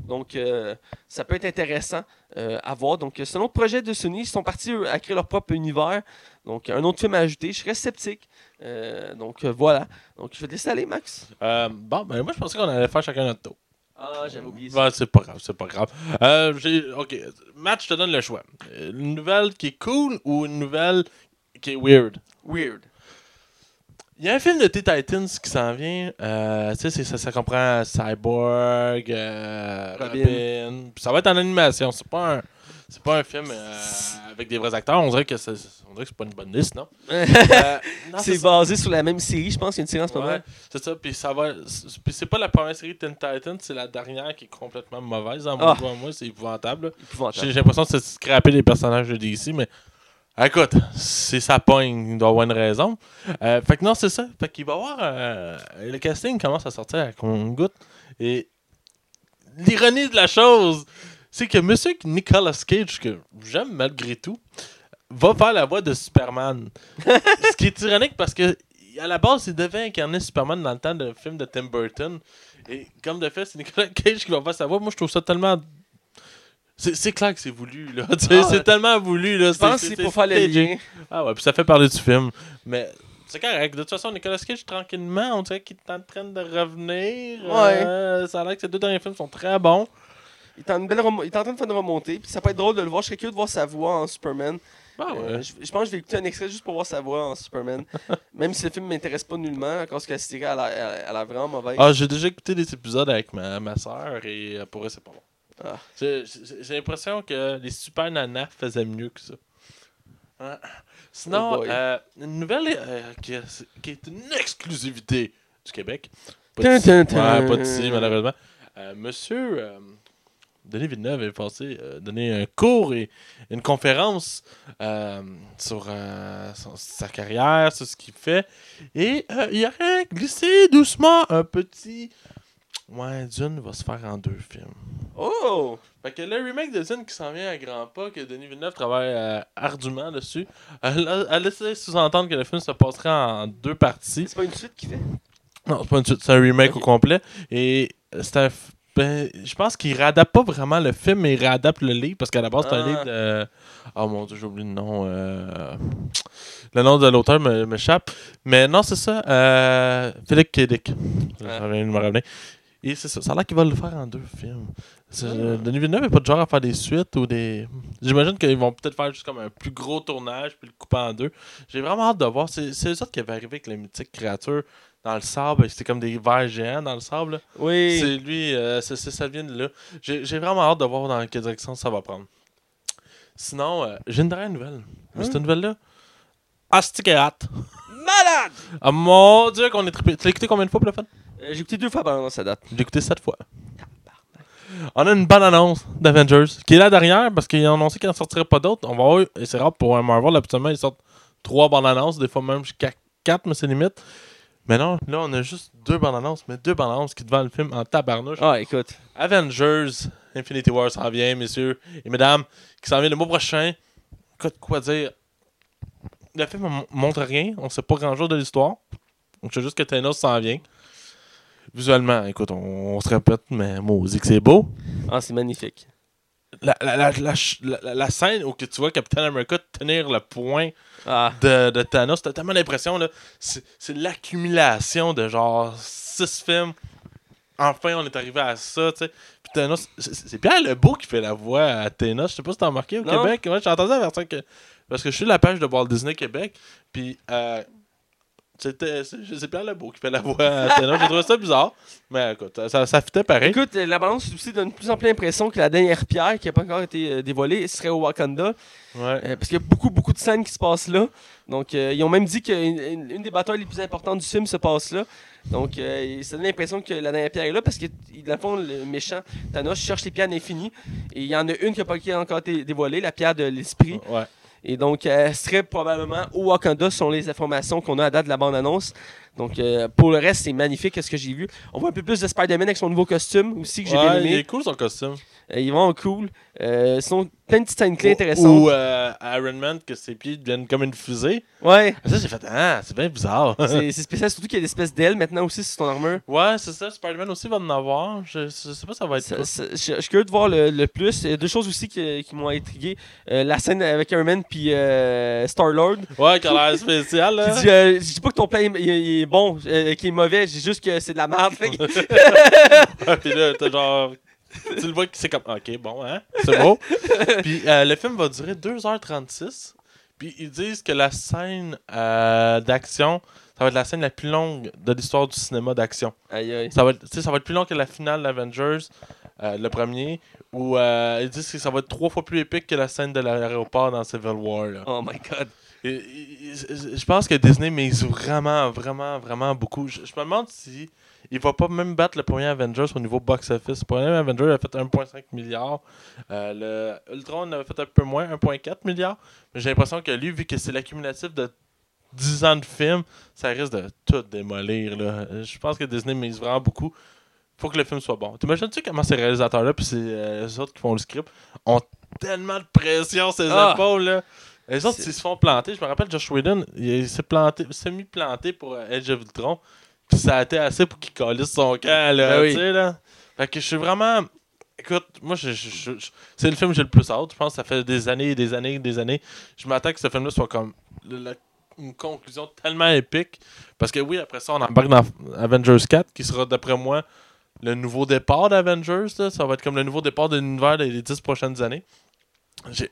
Donc, euh, ça peut être intéressant euh, à voir. Donc, euh, c'est un autre projet de Sony. Ils sont partis eux, à créer leur propre univers. Donc, un autre film à ajouter. Je serais sceptique. Euh, donc, voilà. Donc, je vais te laisser aller, Max. Bon, ben moi, je pensais qu'on allait faire chacun notre tour. Ah, j'avais oublié ça. Ouais, c'est pas grave, c'est pas grave. Ok, Matt, je te donne le choix. Une nouvelle qui est cool ou une nouvelle qui est weird? Weird. Il y a un film de T-Titans qui s'en vient. Euh, tu sais, ça, ça comprend Cyborg, euh, Robin. Ça va être en animation. C'est pas un, c'est pas un film euh, avec des vrais acteurs. On dirait que c'est, on dirait que c'est pas une bonne liste, non? Non, c'est ça. basé sur la même série, je pense qu'il y a une série en ce moment. Ouais, c'est ça. Puis ça va. Puis c'est pas la première série de Teen Titans, c'est la dernière qui est complètement mauvaise. En Ah. moi, moi, c'est épouvantable. Épouvantable. J'ai j'ai l'impression que c'est scraper les personnages de DC, mais écoute, c'est sa pogne, il doit avoir une raison. Euh, fait que non, c'est ça. Fait qu'il va y avoir. euh, le casting commence à sortir à compte goutte. Et l'ironie de la chose, c'est que Monsieur Nicolas Cage, que j'aime malgré tout, va faire la voix de Superman. Ce qui est ironique parce que à la base, il devait incarner Superman dans le temps de film de Tim Burton. Et comme de fait, c'est Nicolas Cage qui va faire sa voix. Moi, je trouve ça tellement. C'est clair que c'est voulu, là. Ah, c'est tellement voulu, là. Je pense que c'est pour faire le stagé. lien. Ah ouais, puis ça fait parler du film. Mais c'est correct. De toute façon, Nicolas Cage, tranquillement, on dirait qu'il est en train de revenir. Ouais. Euh, ça a l'air que ces deux derniers films sont très bons. Il est, en une belle il est en train de faire une remontée, puis ça peut être drôle de le voir. Je serais curieux de voir sa voix en Superman. Ah ouais. Euh, je, je pense que je vais écouter un extrait juste pour voir sa voix en Superman. Même si le film m'intéresse pas nullement, à cause que la série elle a, a vraiment mauvaise. Ah, j'ai déjà écouté des épisodes avec ma, ma soeur et euh, pour elle, c'est pas bon. Ah. J'ai l'impression que les Super Nanas faisaient mieux que ça. Ouais. Sinon, Oh euh, une nouvelle euh, qui, est, qui est une exclusivité du Québec. Pas d'ici, ouais, malheureusement. Euh, monsieur Denis Villeneuve est passé donner un cours et une conférence sur sa carrière, sur ce qu'il fait. Et il aurait glissé doucement un petit. Ouais, Dune va se faire en deux films. Oh! Fait que le remake de Dune qui s'en vient à grands pas, que Denis Villeneuve travaille euh, ardument dessus, elle a, elle a laissé sous-entendre que le film se passerait en deux parties. C'est pas une suite qu'il fait? Non, c'est pas une suite, c'est un remake au complet. Et c'est un. f- ben, je pense qu'il réadapte pas vraiment le film, mais il réadapte le livre, parce qu'à la base, c'est un Ah. livre de. Oh mon dieu, j'ai oublié le nom. euh, Le nom de l'auteur me- m'échappe. Mais non, c'est ça. Euh... Philippe K. Dick. Ah. Ça vient de me revenir. Et c'est ça. Ça a l'air qu'il va le faire en deux films. Ah. Denis Villeneuve n'est pas de genre à faire des suites ou des. J'imagine qu'ils vont peut-être faire juste comme un plus gros tournage puis le couper en deux. J'ai vraiment hâte de voir. C'est eux autres qui avaient arrivé avec les mythiques créatures dans le sable. C'était comme des vers géants dans le sable. là. Oui. C'est lui, euh, c'est- c'est- ça vient de là. J'ai j'ai vraiment hâte de voir dans quelle direction ça va prendre. Sinon, euh, j'ai une dernière nouvelle. Mais Hein? cette nouvelle-là, Astic et hâte. Malade! Ah mon dieu, qu'on est trippé. Tu l'as écouté combien de fois pour le fun? Euh, J'ai écouté deux fois pendant sa date. Je l'ai écouté sept fois. On a une bonne annonce d'Avengers qui est là derrière parce qu'ils ont annoncé qu'il n'en sortirait pas d'autres. On va voir, et c'est rare pour un Marvel, habituellement ils sortent trois bandes annonces, des fois même jusqu'à quatre, mais c'est limite. Mais non, là on a juste deux bandes annonces, mais deux bandes annonces qui te vendent le film en tabarnouche. Ah, écoute. Avengers Infinity War s'en vient, messieurs et mesdames, qui s'en vient le mois prochain. Écoute, quoi dire? Le film ne montre rien, on sait pas grand chose de l'histoire. On sait juste que Thanos s'en vient. Visuellement, écoute, on, on se répète, mais maudit que c'est beau. Ah, c'est magnifique. La, la, la, la, scène où tu vois Captain America tenir le point Ah. de, de Thanos, t'as tellement l'impression, là, c'est c'est l'accumulation de genre six films. Enfin, on est arrivé à ça, tu sais. Puis Thanos, c'est c'est Pierre Lebeau qui fait la voix à Thanos. Je sais pas si t'as remarqué au Non. Québec. Moi, j'ai entendu la version que. Parce que je suis la page de Walt Disney Québec. Puis, euh, c'était. C'est Pierre Lebeau qui fait la voix à Thanos. J'ai trouvé ça bizarre. Mais écoute, ça, ça fitait pareil. Écoute, euh, la balance aussi donne de plus en plus l'impression que la dernière pierre qui n'a pas encore été euh, dévoilée serait au Wakanda. Ouais. Euh, parce qu'il y a beaucoup, beaucoup de scènes qui se passent là. Donc, euh, ils ont même dit qu'une une, une des batailles les plus importantes du film se passe là. Donc, euh, ça donne l'impression que la dernière pierre est là parce que, dans le fond, le méchant Thanos cherche les pierres d'infini. Et il y en a une qui n'a pas encore été dévoilée, la pierre de l'esprit. Ouais. Et donc, elle serait probablement au Wakanda, selon les informations qu'on a à date de la bande-annonce. Donc, euh, pour le reste, c'est magnifique ce que j'ai vu? On voit un peu plus de Spider-Man avec son nouveau costume aussi, que j'ai bien Ouais, il aimé. est cool son costume. Euh, il est vraiment cool. Euh, sinon, plein de petites scènes clés intéressantes. Ou euh, Iron Man, que ses pieds deviennent comme une fusée. Ouais, Ça, j'ai fait, ah, c'est bien bizarre. c'est spécial, surtout qu'il y a des espèces d'ailes maintenant aussi sur ton armure. ouais, c'est ça. Spider-Man aussi va en avoir. Je, je sais pas, ça va être Ça- je je suis curieux de voir le, le plus. Il y a deux choses aussi qui, qui m'ont intrigué. Euh, la scène avec Iron Man puis euh, Star-Lord. Ouais, qui a l'air spécial, là. Dit, je dis pas que ton plan est, il est bon, qu'il est mauvais, je dis juste que c'est de la merde. Puis là, t'as genre. Tu le vois que c'est comme. Ok, bon, hein? C'est beau. Puis euh, le film va durer 2h36. Puis ils disent que la scène euh, d'action, ça va être la scène la plus longue de l'histoire du cinéma d'action. Aïe, aïe. Ça va, être, tu sais, ça va être plus long que la finale d'Avengers, euh, le premier, où euh, ils disent que ça va être trois fois plus épique que la scène de l'aéroport dans Civil War. là. Oh my god. Et- et- et- Je pense que Disney mise vraiment, vraiment, vraiment beaucoup. Je, je me demande si il va pas même battre le premier Avengers au niveau box-office. Le premier Avengers a fait 1,5 milliard. Euh, le Ultron avait fait un peu moins, 1,4 milliard. Mais j'ai l'impression que lui, vu que c'est l'accumulatif de 10 ans de films, ça risque de tout démolir. Là. Je pense que Disney mise vraiment beaucoup. Faut que le film soit bon. T'imagines-tu comment ces réalisateurs-là, puis c'est euh, autres qui font le script, ont tellement de pression sur les Ah! épaules, là? Les autres, ils se font planter. Je me rappelle, Josh Whedon, il s'est planté, semi-planté pour euh, Edge of Ultron. Puis ça a été assez pour qu'il calisse son camp, là. Ben oui. Tu sais, là. Fait que je suis vraiment. Écoute, moi, je, je- je- je- c'est le film que j'ai le plus hâte. Je pense que ça fait des années et des années et des années. Je m'attends que ce film-là soit comme le- la- une conclusion tellement épique. Parce que oui, après ça, on embarque dans Avengers 4, qui sera, d'après moi, le nouveau départ d'Avengers. Ça va être comme le nouveau départ de l'univers des 10 prochaines années.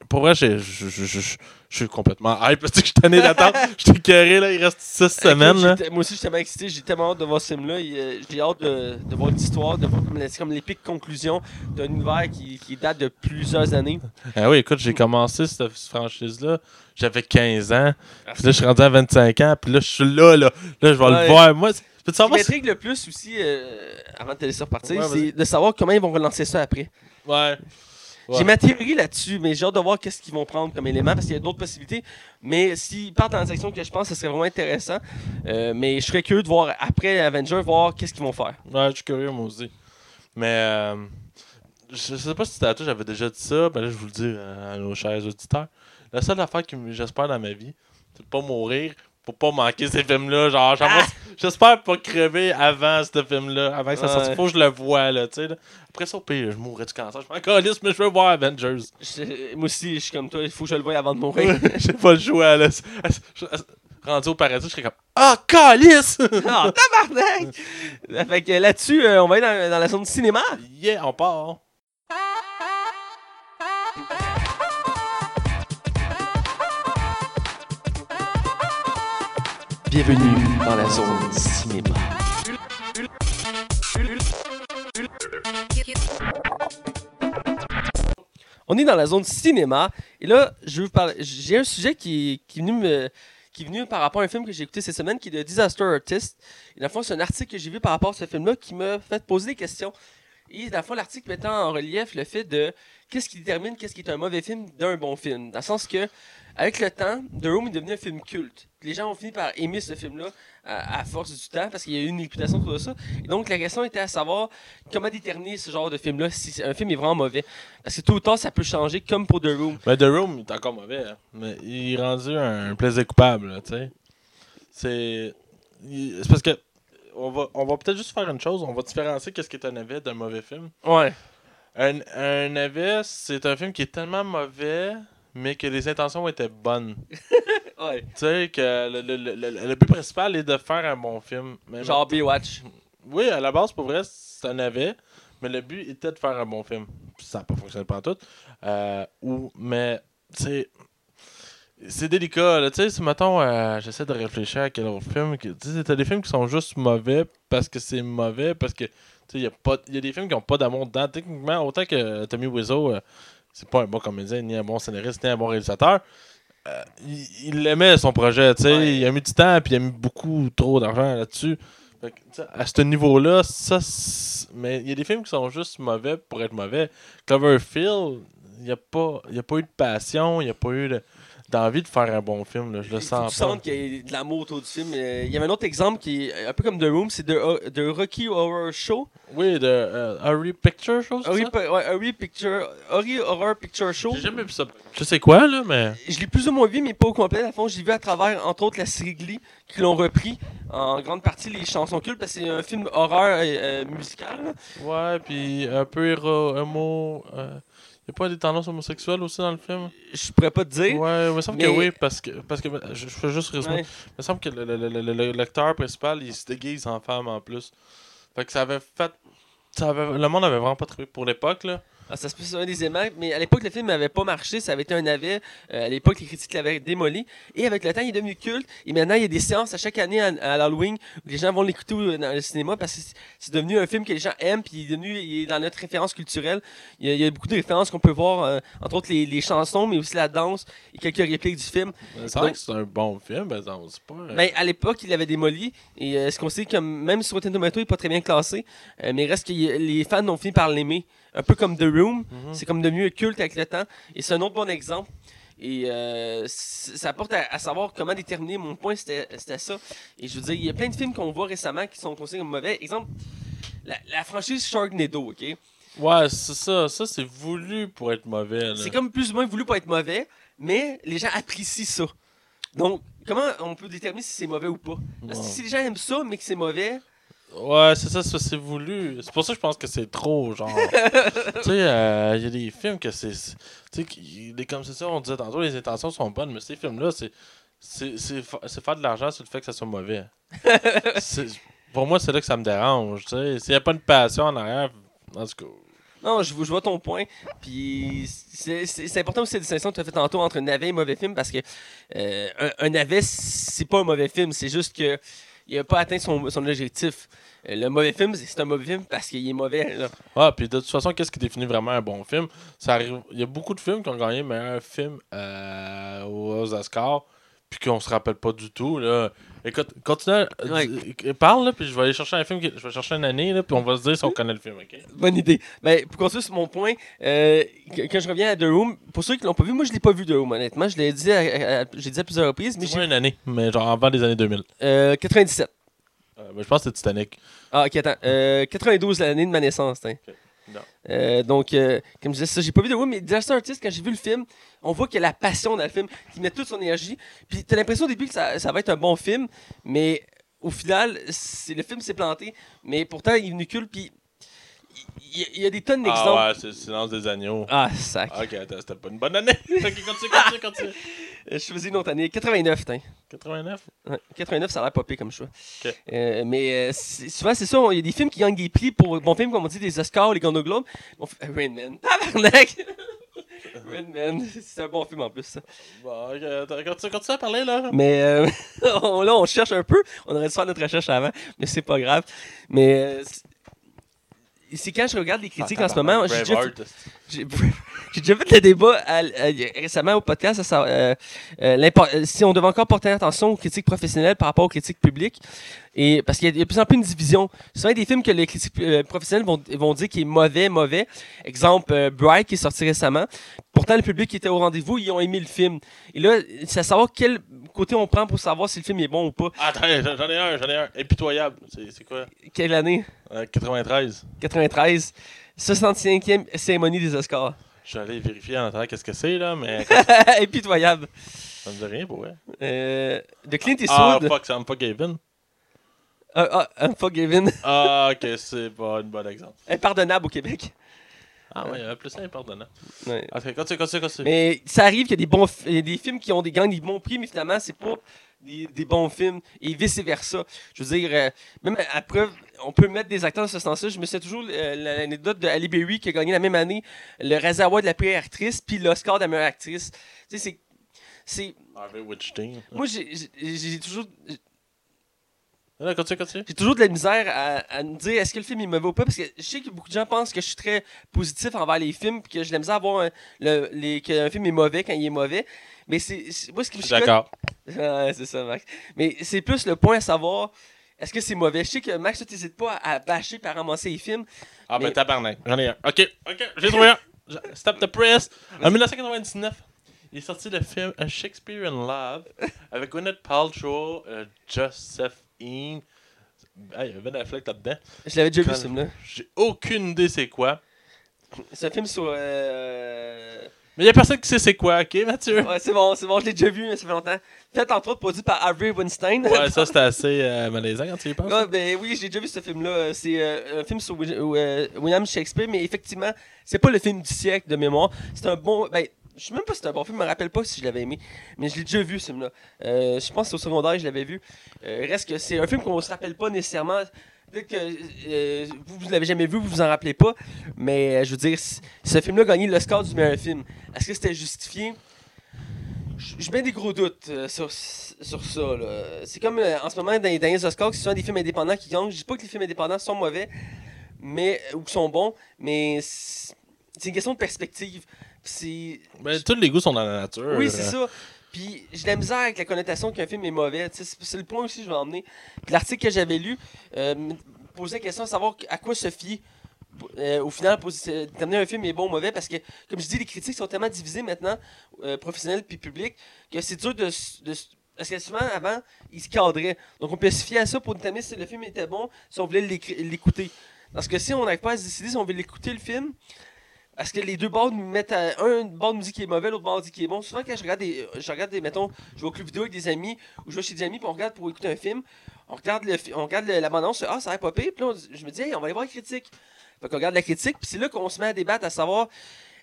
Pour vrai, j'ai- je, suis complètement hype parce que je suis tanné d'attendre. Je suis carré, là. Il reste 6 semaines. Là. Moi aussi, je suis tellement excité. J'ai tellement hâte de voir ce film-là. Il, euh, J'ai hâte de, de voir l'histoire, de voir comme, comme l'épique conclusion d'un univers qui, qui date de plusieurs années. Ah oui, écoute, j'ai commencé cette franchise-là. J'avais 15 ans. Puis là, je suis rendu à 25 ans. Puis là, je suis là, là. Là, je vais Ouais. le voir. Moi, Ce qui m'intrigue le plus aussi, euh, avant de te laisser repartir, Ouais, c'est de savoir comment ils vont relancer ça après. Ouais. Ouais. J'ai ma théorie là-dessus, mais j'ai hâte de voir qu'est-ce qu'ils vont prendre comme élément parce qu'il y a d'autres possibilités. Mais s'ils partent dans la section que je pense, ce serait vraiment intéressant. Euh, mais je serais curieux de voir après Avenger, voir qu'est-ce qu'ils vont faire. Ouais, je suis curieux, moi aussi. Mais euh, je sais pas si c'était à toi, j'avais déjà dit ça. Ben là, je vous le dis euh, à nos chers auditeurs. La seule affaire que j'espère dans ma vie, c'est de pas mourir pour pas manquer ces films-là. Genre, j'aimerais- j'espère pas crever avant ce film-là. Avant que ça Ouais. sorte. Faut que je le vois, là, tu sais. là. Après ça, au pire, je mourrais du cancer. Je m'en calisse, mais je veux voir Avengers. Je- moi aussi, je suis comme toi, il faut que je le voie avant de mourir. J'ai pas le choix, là. Rendu au paradis, je serais comme Ah, calice! Ah, tabarnak! fait que là-dessus, euh, on va aller dans, dans la zone cinéma. yeah, on part. Bienvenue dans la zone cinéma. On est dans la zone cinéma et là, je parler. J'ai un sujet qui, est venu me qui est venu par rapport à un film que j'ai écouté cette semaine qui est de Disaster Artist. Et dans le fond, c'est un article que j'ai vu par rapport à ce film-là qui m'a fait poser des questions. Et dans le fond, l'article mettant en relief le fait de qu'est-ce qui détermine qu'est-ce qui est un mauvais film d'un bon film. Dans le sens que, avec le temps, The Room est devenu un film culte. Les gens ont fini par aimer ce film-là à, à force du temps parce qu'il y a eu une réputation autour de ça. Et donc, la question était à savoir comment déterminer ce genre de film-là si un film est vraiment mauvais. Parce que tôt ou tard, ça peut changer, comme pour The Room. Mais The Room, il est encore mauvais. hein. Mais il est rendu un plaisir coupable, tu sais. C'est. parce que. On va, on va peut-être juste faire une chose. On va différencier qu'est-ce qui est un navet d'un mauvais film. Ouais. Un, un navet, c'est un film qui est tellement mauvais, mais que les intentions étaient bonnes. Ouais. Tu sais, que le, le, le, le- le but principal est de faire un bon film. Mais- Genre Baywatch. Oui, à la base, pour vrai, un navet, mais le but était de faire un bon film. Ça n'a pas fonctionné pas tout. Euh, ou, mais, c'est. C'est délicat, là. Tu sais, si, mettons, euh, j'essaie de réfléchir à quel autre film. que- Tu sais, t'as des films qui sont juste mauvais parce que c'est mauvais, parce que, tu sais, il y, y a des films qui n'ont pas d'amour dedans. Techniquement, autant que Tommy Wiseau, euh, c'est pas un bon comédien, ni un bon scénariste, ni un bon réalisateur. euh, il, il aimait son projet, tu sais. Ouais. Il a mis du temps, puis il a mis beaucoup trop d'argent là-dessus. Fait que, tu sais, à ce niveau-là, ça. Mais il y a des films qui sont juste mauvais pour être mauvais. Cloverfield, il n'y a, pas- y a pas eu de passion, il n'y a pas eu de. D'envie de faire un bon film. Là. Je le Tu sens sens pas. qu'il y a de l'amour autour du film. Euh, Il y avait un autre exemple qui est un peu comme The Room, c'est The, The Rocky Horror Show. Oui, de euh, Harry Picture, Horror, ça? Pi- ouais, Horror Picture, Horror Horror Picture Show. J'ai jamais vu ça. Je sais quoi, là, mais. Je l'ai plus ou moins vu, mais pas au complet. À fond, je l'ai vu à travers, entre autres, la série Glee, qui l'ont repris en grande partie les chansons cultes, parce que c'est un film horreur euh, euh, musical. là. Ouais, puis un peu héro, un mot. Euh, y a pas des tendances homosexuelles aussi dans le film? Je pourrais pas te dire. Ouais, il me semble Mais- que oui, parce que. Parce que je, je fais juste résumer. Ouais. Il me semble que le, le, le, principal, il se déguise en femme en plus. Fait que ça avait fait. Ça avait, le monde avait vraiment pas trouvé pour l'époque, là. Ah, ça se peut c'est un des éléments, mais à l'époque, le film n'avait pas marché, ça avait été un navet. Euh, à l'époque, les critiques l'avaient démoli. Et avec le temps, il est devenu culte. Et maintenant, il y a des séances à chaque année à, à l'Halloween où les gens vont l'écouter euh, dans le cinéma parce que c'est- devenu un film que les gens aiment, puis il est devenu il est dans notre référence culturelle. Il y a, il y a beaucoup de références qu'on peut voir, euh, entre autres les, les chansons, mais aussi la danse et quelques répliques du film. C'est vrai que c'est un bon film, mais non, c'est pas. euh, Ben, à l'époque, il l'avait démoli. Et euh, ce qu'on sait, comme même sur Rotten Tomato, il n'est pas très bien classé. euh, mais reste que les fans ont fini par l'aimer. Un peu comme The Room. Mhm. C'est comme devenu culte avec le temps. Et c'est un autre bon exemple. Et euh, ça apporte à, à savoir comment déterminer. Mon point, c'était ça. Et je veux dire, il y a plein de films qu'on voit récemment qui sont considérés comme mauvais. Exemple, la, la franchise Sharknado, OK? Ouais, c'est ça. Ça, c'est voulu pour être mauvais. C'est comme plus ou moins voulu pour être mauvais, mais les gens apprécient ça. Donc, comment on peut déterminer si c'est mauvais ou pas? Parce que si les gens aiment ça, mais que c'est mauvais, Ouais, c'est ça, ça, c'est voulu. C'est pour ça que je pense que c'est trop, genre. tu sais, euh, il y a des films que c'est. Tu sais, comme c'est ça, on disait tantôt, les intentions sont bonnes, mais ces films-là, c'est. C'est c'est fa- c'est faire de l'argent sur le fait que ça soit mauvais. Pour moi, c'est là que ça me dérange, tu sais. S'il n'y a pas une passion en arrière, en tout cas. Non, je, je vois ton point. Puis c'est important aussi la distinction que tu as fait tantôt entre navet et mauvais film parce que euh, un, un navet, c'est pas un mauvais film. C'est juste que il a pas atteint son, objectif. Euh, Le mauvais film, c'est c'est un mauvais film parce qu'il est mauvais. Là. Ah, puis de toute façon, qu'est-ce qui définit vraiment un bon film? Ça arrive... Il y a beaucoup de films qui ont gagné meilleur film euh, aux Oscars, puis qu'on se rappelle pas du tout. Là. Écoute, continue. Ouais. dis- Parle, là, puis je vais aller chercher un film. qui- Je vais chercher une année, là, puis on va se dire si on connaît le film, ok? Bonne idée. Ben, pour continuer sur mon point, euh, quand je reviens à The Room, pour ceux qui l'ont pas vu, moi je l'ai pas vu The Room, honnêtement. Je l'ai dit, à- à- j'ai dit à plusieurs reprises, mais j'ai une année, mais genre avant les années 2000. euh, 97. Euh, mais je pense que c'est Titanic. Ah, ok, attends. Euh, 92, l'année de ma naissance. tiens. Euh, donc, euh, comme je disais, ça, j'ai pas vu de Room, mais Disaster Artist, quand j'ai vu le film, on voit qu'il y a la passion dans le film, qu'il met toute son énergie. Puis t'as l'impression au début que ça, va être un bon film, mais au final, le film s'est planté, mais pourtant, il est puis il, y a des tonnes d'exemples. Ah ouais, c'est le silence des agneaux. Ah, sac. Ok, attends, c'était pas une bonne année. ok, continue, continue, continue. Je choisis une autre année. 89, tiens. 89 Ouais, 89, ça a l'air popé comme choix. Ok. Euh, mais euh, souvent, c'est ça. Il y a des films qui gagnent des prix pour bons films, comme on dit, des Oscars, les Golden Globes. On fait Rain Man. Tabarnak! Rain Man. C'est un bon film en plus, ça. Bon, ok, attends, continue, continue à parler, là. Mais euh, on- là, on cherche un peu. On aurait dû faire notre recherche avant, mais c'est pas grave. Mais euh, c'est- c'est quand je regarde les critiques en ce moment. J'ai déjà, déjà fait le débat à- à- récemment au podcast euh, euh, euh, si on devait encore porter attention aux critiques professionnelles par rapport aux critiques publiques. Et, parce qu'il y a de plus en plus une division. Souvent, il y a des films que les critiques euh, professionnelles vont, vont dire qu'il est mauvais, mauvais. Exemple, euh, Bright qui est sorti récemment. Pourtant, le public qui était au rendez-vous, ils ont aimé le film. Et là, c'est à savoir quel côté on prend pour savoir si le film est bon ou pas. Ah, Attends, j'en j'en ai un, j'en ai un. Impitoyable. C'est quoi? Quelle année? Euh, 93. 93. 65e cérémonie des Oscars. Allé vérifier en attendant qu'est-ce que c'est, là, mais Impitoyable. ça me dit rien pour vrai. Euh, de Clint Ah, Eastwood. fuck, c'est Unforgiven. Ah, ah, Unforgiven. Ah, ok, c'est pas un bon exemple. Impardonnable au Québec. Ah, ouais, il y avait plus ça, impardonnant. Ouais. Continue, continue, continue. Mais ça arrive qu'il y a des bons il y a des films qui ont des gagnent des bons prix, mais finalement, c'est pas des, des bons films. Et vice-versa. Je veux dire, euh, même preuve, on peut mettre des acteurs dans ce sens-là. Je me souviens toujours euh, l'anecdote de Ali Berry qui a gagné la même année le réservoir de la pire actrice, puis l'Oscar de la meilleure actrice. Tu sais, c'est. Harvey Weinstein. moi, j'ai toujours. Là, continue, continue. J'ai toujours de la misère à, à me dire est-ce que le film est mauvais ou pas? Parce que je sais que beaucoup de gens pensent que je suis très positif envers les films puis que j'ai de la misère à voir un, le, les, qu'un film est mauvais quand il est mauvais. Mais c'est. c'est- Moi, ce qui me d'accord. Ouais, c'est ça, Max. Mais c'est plus le point à savoir est-ce que c'est mauvais? Je sais que Max, tu n'hésites pas à, à bâcher par ramasser les films. Ah, ben Mais- tabarnak. J'en ai un. Ok, ok, j'ai trouvé un. Stop the press. En 1999. il est sorti le film A Shakespeare in Love avec Gwyneth Paltrow, euh, Ah, il y avait Ben Affleck là-dedans. Je l'avais déjà vu, ce film-là. J'ai aucune idée c'est quoi. C'est un film sur. euh, Mais il y a personne qui sait c'est quoi, ok, Mathieu? Ouais, c'est bon, c'est bon, je l'ai déjà vu, mais ça fait longtemps. Fait entre autres produit par Harvey Weinstein. Ouais, ça c'était assez euh, malaisant quand tu y penses. Ouais, ben oui, j'ai déjà vu ce film-là. C'est euh, un film sur euh, William Shakespeare, mais effectivement, c'est pas le film du siècle de mémoire. C'est un bon. Ben, je sais même pas si c'est un bon film, je me rappelle pas si je l'avais aimé, mais je l'ai déjà vu ce film-là. Euh, je pense que c'est au secondaire, je l'avais vu. Euh, reste que c'est un film qu'on se rappelle pas nécessairement. Peut-être que euh, vous, vous l'avez jamais vu, vous vous en rappelez pas, mais je veux dire, ce film-là a gagné l'Oscar du meilleur film. Est-ce que c'était justifié? Je mets des gros doutes sur, sur ça. C'est comme en ce moment dans les derniers Oscars, c'est souvent des films indépendants qui gagnent. Je dis pas que les films indépendants sont mauvais mais, ou sont bons, mais c'est une question de perspective. C'est Ben, tous les goûts sont dans la nature. oui, c'est ça. Puis j'ai de la misère avec la connotation qu'un film est mauvais. C'est le point aussi que je vais emmener. Puis l'article que j'avais lu euh, me posait la question de savoir à quoi se fier. euh, au final, pour déterminer un film est bon ou mauvais, parce que, comme je dis, les critiques sont tellement divisées maintenant, euh, professionnelles puis publiques, que c'est dur de, de Parce que souvent, avant, ils se cadraient. Donc, on peut se fier à ça pour déterminer si le film était bon, si on voulait l'écouter. Parce que si on n'arrive pas à se décider si on veut l'écouter, le film, parce que les deux bords nous mettent à un bord de musique qui est mauvais, l'autre bord dit qui est bon. Souvent, quand je regarde des. Je regarde des. Mettons, je vais au club vidéo avec des amis, ou je vais chez des amis, puis on regarde pour écouter un film. On regarde, le, on regarde le- la bande-annonce, ah, ça a pire. Puis là, on- je me dis, hey, on va aller voir la critique. Fait qu'on regarde la critique, puis c'est là qu'on se met à débattre à savoir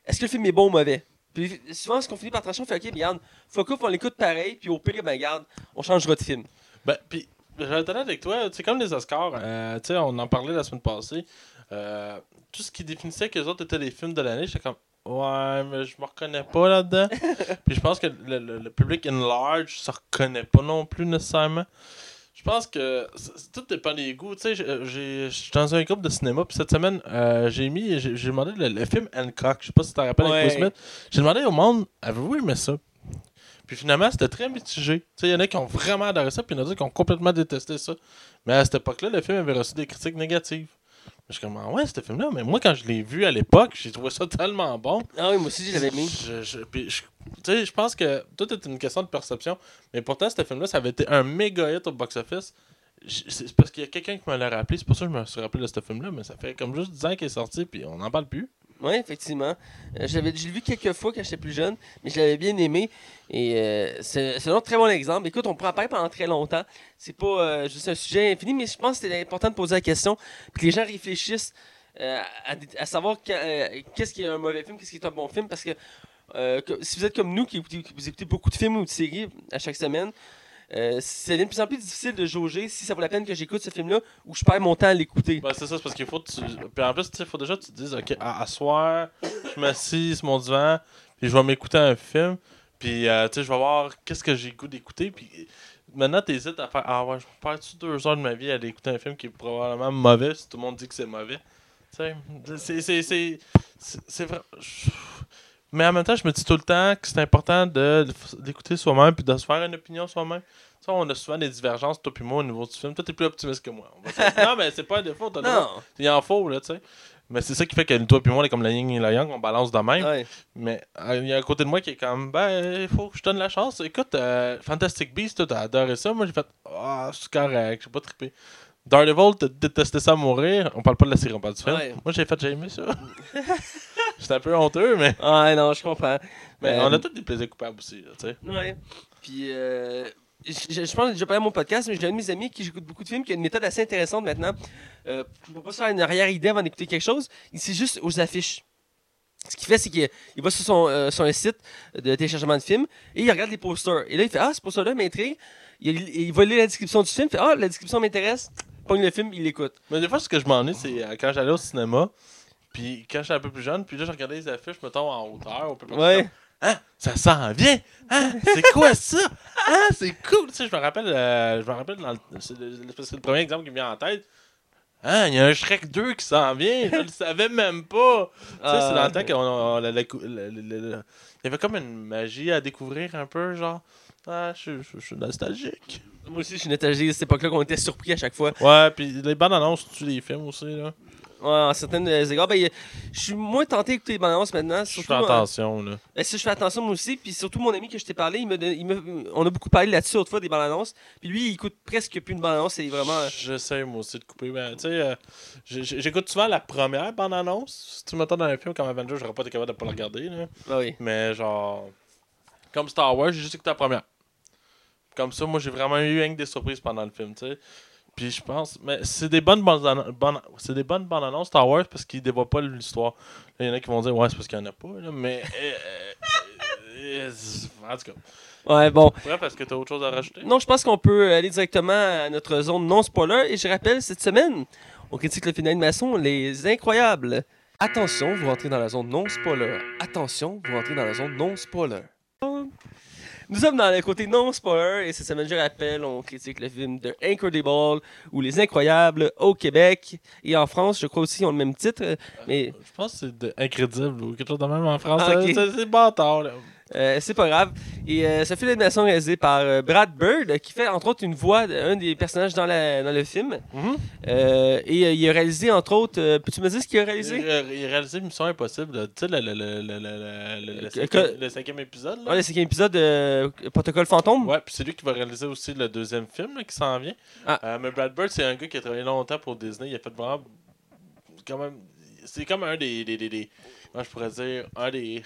est-ce que le film est bon ou mauvais? Puis souvent, ce qu'on finit par trancher, on fait, ok, regarde, fuck off, on l'écoute pareil, puis au pire, ben, regarde, on changera de film. Ben, puis, je vais être avec toi, c'est comme les Oscars, euh, tu sais, on en parlait la semaine passée. Euh, tout ce qui définissait que les autres étaient les films de l'année, j'étais comme, ouais, mais je me reconnais pas là-dedans. puis je pense que le, le- le public in large se reconnaît pas non plus nécessairement. Je pense que tout dépend des goûts. Tu sais, j'ai- j'ai- je suis dans un groupe de cinéma, puis cette semaine, euh, j'ai mis, j'ai j'ai demandé le, le film Hancock. Je sais pas si tu te rappelles avec Will. Smith. J'ai demandé au monde, avez-vous aimé ça? Puis finalement, c'était très mitigé. Il y en a qui ont vraiment adoré ça, puis il y en a qui ont complètement détesté ça. Mais à cette époque-là, le film avait reçu des critiques négatives. Je suis comme, ah ouais, ce film-là, mais moi, quand je l'ai vu à l'époque, j'ai trouvé ça tellement bon. Ah oui, moi aussi, je l'avais mis. Je, je- puis je- tu sais, je pense que tout est une question de perception. Mais pourtant, ce film-là, ça avait été un méga hit au box-office. C'est parce qu'il y a quelqu'un qui me l'a rappelé. C'est pour ça que je me suis rappelé de ce film-là. Mais ça fait comme juste 10 ans qu'il est sorti, puis on n'en parle plus. Oui, effectivement. Euh, je l'avais- je l'ai vu quelques fois quand j'étais plus jeune, mais je l'avais bien aimé. Et euh, c'est un très bon exemple. Écoute, on pourrait en parler pendant très longtemps. C'est pas euh, juste un sujet infini, mais je pense que c'est important de poser la question. Puis que les gens réfléchissent à, savoir que- qu'est-ce qui est un mauvais film, qu'est-ce qui est un bon film. Parce que si vous êtes comme nous, qui vous écoutez beaucoup de films ou de séries à chaque semaine, euh, c'est de plus en plus difficile de jauger si ça vaut la peine que j'écoute ce film-là ou je perds mon temps à l'écouter. Ben, c'est ça, c'est parce qu'il faut. Puis en plus, il faut déjà que tu te dises, OK, à, soir, je m'assis sur mon divan, puis je vais m'écouter un film, puis euh, tu sais, je vais voir qu'est-ce que j'ai goût d'écouter, puis maintenant, t'hésites à faire, ah ouais, je perds-tu deux heures de ma vie à aller écouter un film qui est probablement mauvais, si tout le monde dit que c'est mauvais. C'est- c'est- C'est vrai. Mais en même temps, je me dis tout le temps que c'est important d'écouter soi-même puis de se faire une opinion soi-même. On a souvent des divergences, toi puis moi, au niveau du film. Toi, t'es plus optimiste que moi. On va non, mais c'est pas un défaut. droit. Non! Il en faut, là, tu sais. Mais c'est ça qui fait que toi puis moi, on est comme la yin et la yang, on balance de même. Ouais. Mais euh, il y a un côté de moi qui est comme, ben, il faut que je donne la chance. Écoute, euh, Fantastic Beasts, toi, t'as adoré ça. Moi, j'ai fait, ah, c'est correct, j'ai pas trippé. Daredevil, t'as détesté ça à mourir. On parle pas de la série, on parle du film. Ouais. Moi, j'ai fait, j'ai aimé ça. J'étais un peu honteux, mais, Ah non, je comprends. mais Euh, on a tous des plaisirs coupables aussi, tu sais. Ouais. Puis, euh, je, je- pense que j'ai déjà parlé à mon podcast, mais j'ai un de mes amis qui j'écoute beaucoup de films, qui a une méthode assez intéressante maintenant. Euh, pour pas se faire une arrière-idée avant d'écouter quelque chose, il c'est juste aux affiches. Ce qu'il fait, c'est qu'il il va sur son, euh, sur un site de téléchargement de films et il regarde les posters. Et là, il fait Ah, ce poster-là m'intrigue. Il, il va lire la description du film, il fait Ah, la description m'intéresse. Pogne le film, il l'écoute. Mais des fois, ce que je m'ennuie, c'est quand j'allais au cinéma, puis quand j'étais un peu plus jeune, puis là, je regardais les affiches, mettons, en hauteur, un peu plus Ouais. Hein? Ça s'en vient! Hein? C'est quoi ça? Hein? C'est cool! Tu sais, je me rappelle, euh, je me rappelle dans le, c'est le, c'est premier exemple qui me vient en tête. Hein? Il y a un Shrek 2 qui s'en vient! Je le savais même pas! Tu sais, c'est dans le temps qu'on on- la- Il y avait comme une magie à découvrir un peu, genre. Ah, je, je- je suis nostalgique. Moi aussi, je suis nostalgique de cette époque-là qu'on était surpris à chaque fois. Ouais, puis les bandes annonces, tu les films aussi, là. Ouais, en certaines égards. Ben, je suis moins tenté d'écouter les bandes annonces maintenant. Je fais euh, attention, là. ben, si je fais attention moi aussi, puis surtout mon ami que je t'ai parlé, il me, il me- on a beaucoup parlé là-dessus autrefois des bandes annonces. Puis lui, il écoute presque plus une bande annonce, c'est vraiment. euh, J'essaie moi aussi de couper. Ben, tu sais, euh, j'écoute souvent la première bande-annonce. Si tu m'attends dans un film comme Avenger, j'aurais pas été capable de pas le regarder. Là. Oui. Mais genre, comme Star Wars, j'ai juste écouté la première. Comme ça, moi, j'ai vraiment eu rien que des surprises pendant le film, tu sais. Puis je pense, mais c'est des bonnes bandes annon- bonnes- c'est des bonnes bandes annonces Star Wars parce qu'ils dévoient pas l'histoire. Là, Il y en a qui vont dire ouais c'est parce qu'il y en a pas là, mais euh, euh, euh, en tout cas. Ouais, bon. Bref, est-ce que tu as autre chose à rajouter? Non, je pense qu'on peut aller directement à notre zone non-spoiler. Et je rappelle, cette semaine, on critique le film d'animation Les Incroyables. Attention, vous rentrez dans la zone non-spoiler. Attention, vous rentrez dans la zone non-spoiler. Nous sommes dans le côté non-spoiler et cette semaine, je rappelle, on critique le film de Incredible ou Les Incroyables au Québec et en France. Je crois aussi qu'ils ont le même titre, mais Je pense que c'est de- incrédible ou quelque chose de même en France. Ah, ok. C'est- C'est bâtard là. Euh, c'est pas grave. Et euh, ce film d'animation réalisé par euh, Brad Bird, qui fait entre autres une voix d'un des personnages dans, la- dans le film. Mhm. Euh, et il a réalisé entre autres. Peux-tu me dire ce qu'il a réalisé? Il a réalisé Mission Impossible, tu sais, le, le, le, le, le, le- le- le cinquième, cinquième épisode. Là. Ouais, le cinquième épisode de Protocole Fantôme. Ouais, puis c'est lui qui va réaliser aussi le deuxième film là, qui s'en vient. Ah. Mais Brad Bird, c'est un gars qui a travaillé longtemps pour Disney. Il a fait vraiment. Quand même. C'est comme un des. des, des, des- comment je pourrais dire Un des.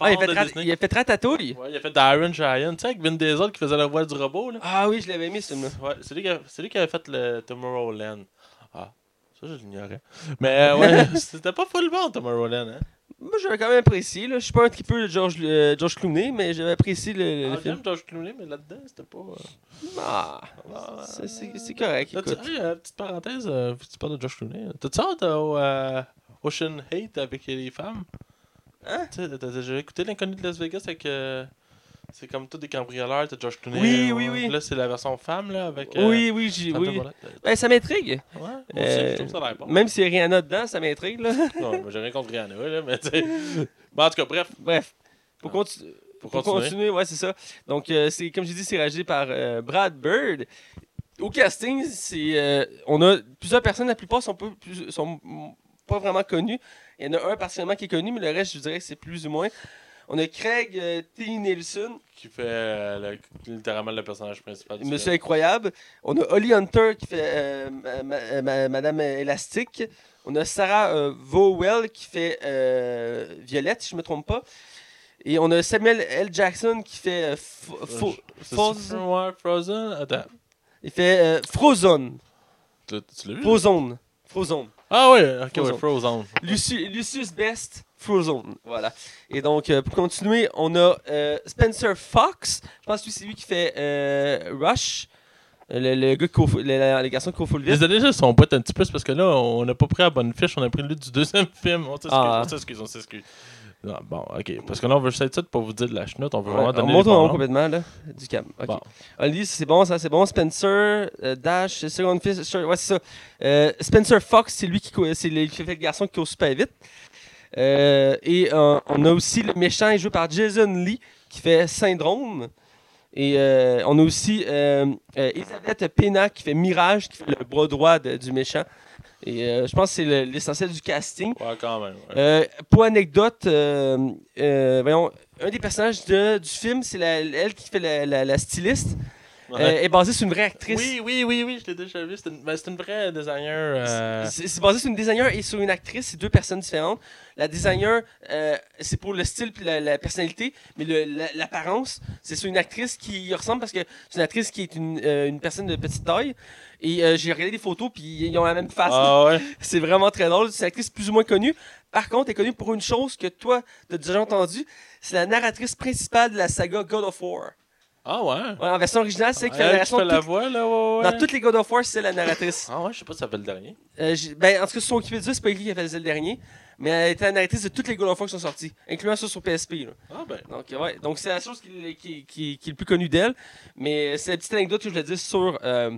Ah, il, a fait rat- il a fait Ratatouille. Ouais, il a fait d'Iron Giant, tu sais, avec Vin Diesel qui faisait la voix du robot. Là. Ah oui, je l'avais mis ce film-là. Ouais, c'est lui, qui a- c'est lui qui avait fait le Tomorrowland. Ah, ça, je l'ignorais. Mais euh, ouais, c'était pas full bon, Tomorrowland. Hein? Moi, j'avais quand même apprécié. Là. Je suis pas un tripeux de George, euh, George Clooney, mais j'avais apprécié le, le Ah, film. j'aime George Clooney, mais là-dedans, c'était pas. euh, Ah, ah, c'est- correct. Tu- Écoute. hey, euh, petite parenthèse, tu parles de George Clooney. T'as-tu hâte au Ocean Hate avec les femmes? Hein? Tu sais, t'as déjà écouté l'inconnu de Las Vegas avec. euh, c'est comme tous des cambrioleurs, t'as George Clooney. Oui, oui, oui. Là, c'est la version femme, là, avec. euh, Oui, oui, j'ai. Oui. Ben, ça m'intrigue. Ouais, moi aussi, Euh, je trouve ça a l'air bon. Même s'il y a Rihanna dedans, ça m'intrigue. là. Non, j'ai rien contre Rihanna, là, mais tu sais. Bon, en tout cas, bref, Bref. Pour, Ah. conti- pour pour continuer. continuer, ouais, c'est ça. Donc, euh, c'est comme j'ai dit, c'est réalisé par euh, Brad Bird. Au casting, c'est, euh, on a plusieurs personnes, la plupart sont plus- sont pas vraiment connues. Il y en a un particulièrement qui est connu, mais le reste, je dirais que c'est plus ou moins. On a Craig euh, T. Nelson, Qui fait euh, le- littéralement le personnage principal du Monsieur film. Incroyable. On a Holly Hunter qui fait euh, ma- ma- ma- Madame Élastique. On a Sarah Vowell qui fait Violette, si je ne me trompe pas. Et on a Samuel L. Jackson qui fait Frozen. Ouais, Frozen? Attends, Il fait Frozone. tu, tu l'as vu? Frozone. Frozone. Ah ouais, ok, Frozone. ouais, Frozen. Lucius, Lucius Best, Frozone. Voilà. Et donc, euh, pour continuer, on a euh, Spencer Fox. Je pense que c'est lui qui fait euh, Rush. Le, le gars qui le, le- garçon qui full vite. Désolé, juste, on boite un petit peu, parce que là, on n'a pas pris la bonne fiche, on a pris le du deuxième film. On s'excuse, Ah. on s'excuse, on s'excuse. Non, bon, ok. Parce que là, on veut juste être ça pour vous dire de la chenoute, on veut Ouais, vraiment on donner monte noms. complètement, là. Du cam. Ok. Bon. Oli, c'est bon, ça, c'est bon. Spencer, euh, Dash, Second Fist, Sure, ouais, c'est ça. Euh, Spencer Fox, c'est lui qui, c'est le, qui fait le garçon qui court super vite. Euh, et on a aussi le méchant, joué par Jason Lee, qui fait Syndrome. Et on a aussi Elisabeth Pena, qui fait Mirage, qui fait le bras droit de- du méchant. Et euh, je pense que c'est le- l'essentiel du casting. Ouais, quand même. ouais. Euh, pour anecdote, euh, voyons, un des personnages de- du film, c'est elle qui fait la, la- la styliste. Ouais. Euh, est basée sur une vraie actrice. oui, oui, oui, oui, je l'ai déjà vu. C'est une, ben, c'est une vraie designer. euh, C'est basé sur une designer et sur une actrice, c'est deux personnes différentes. La designer, euh, c'est pour le style et la, la personnalité, mais la- l'apparence, c'est sur une actrice qui y ressemble parce que c'est une actrice qui est une, euh, une personne de petite taille. Et euh, j'ai regardé des photos, puis ils ont la même face. Ah ouais? C'est vraiment très drôle. C'est une actrice plus ou moins connue. Par contre, elle est connue pour une chose que toi, tu as déjà entendu. C'est la narratrice principale de la saga God of War. Ah ouais. Ouais, en version originale, c'est qui fait la qui narration fait la voix, là, ouais, ouais. Dans toutes les God of War, c'est la narratrice. Ah ouais, je sais pas si ça fait le dernier. Euh, ben, en tout cas, sur son Wikipédia, c'est pas écrit qu'elle faisait le dernier. Mais elle était la narratrice de toutes les God of War qui sont sortis, incluant ceux sur PSP. là. Ah ben. Donc, euh, ouais. Donc, c'est la chose qui, qui- qui- qui est le plus connue d'elle. Mais c'est la petite anecdote que je voulais dire sur, euh,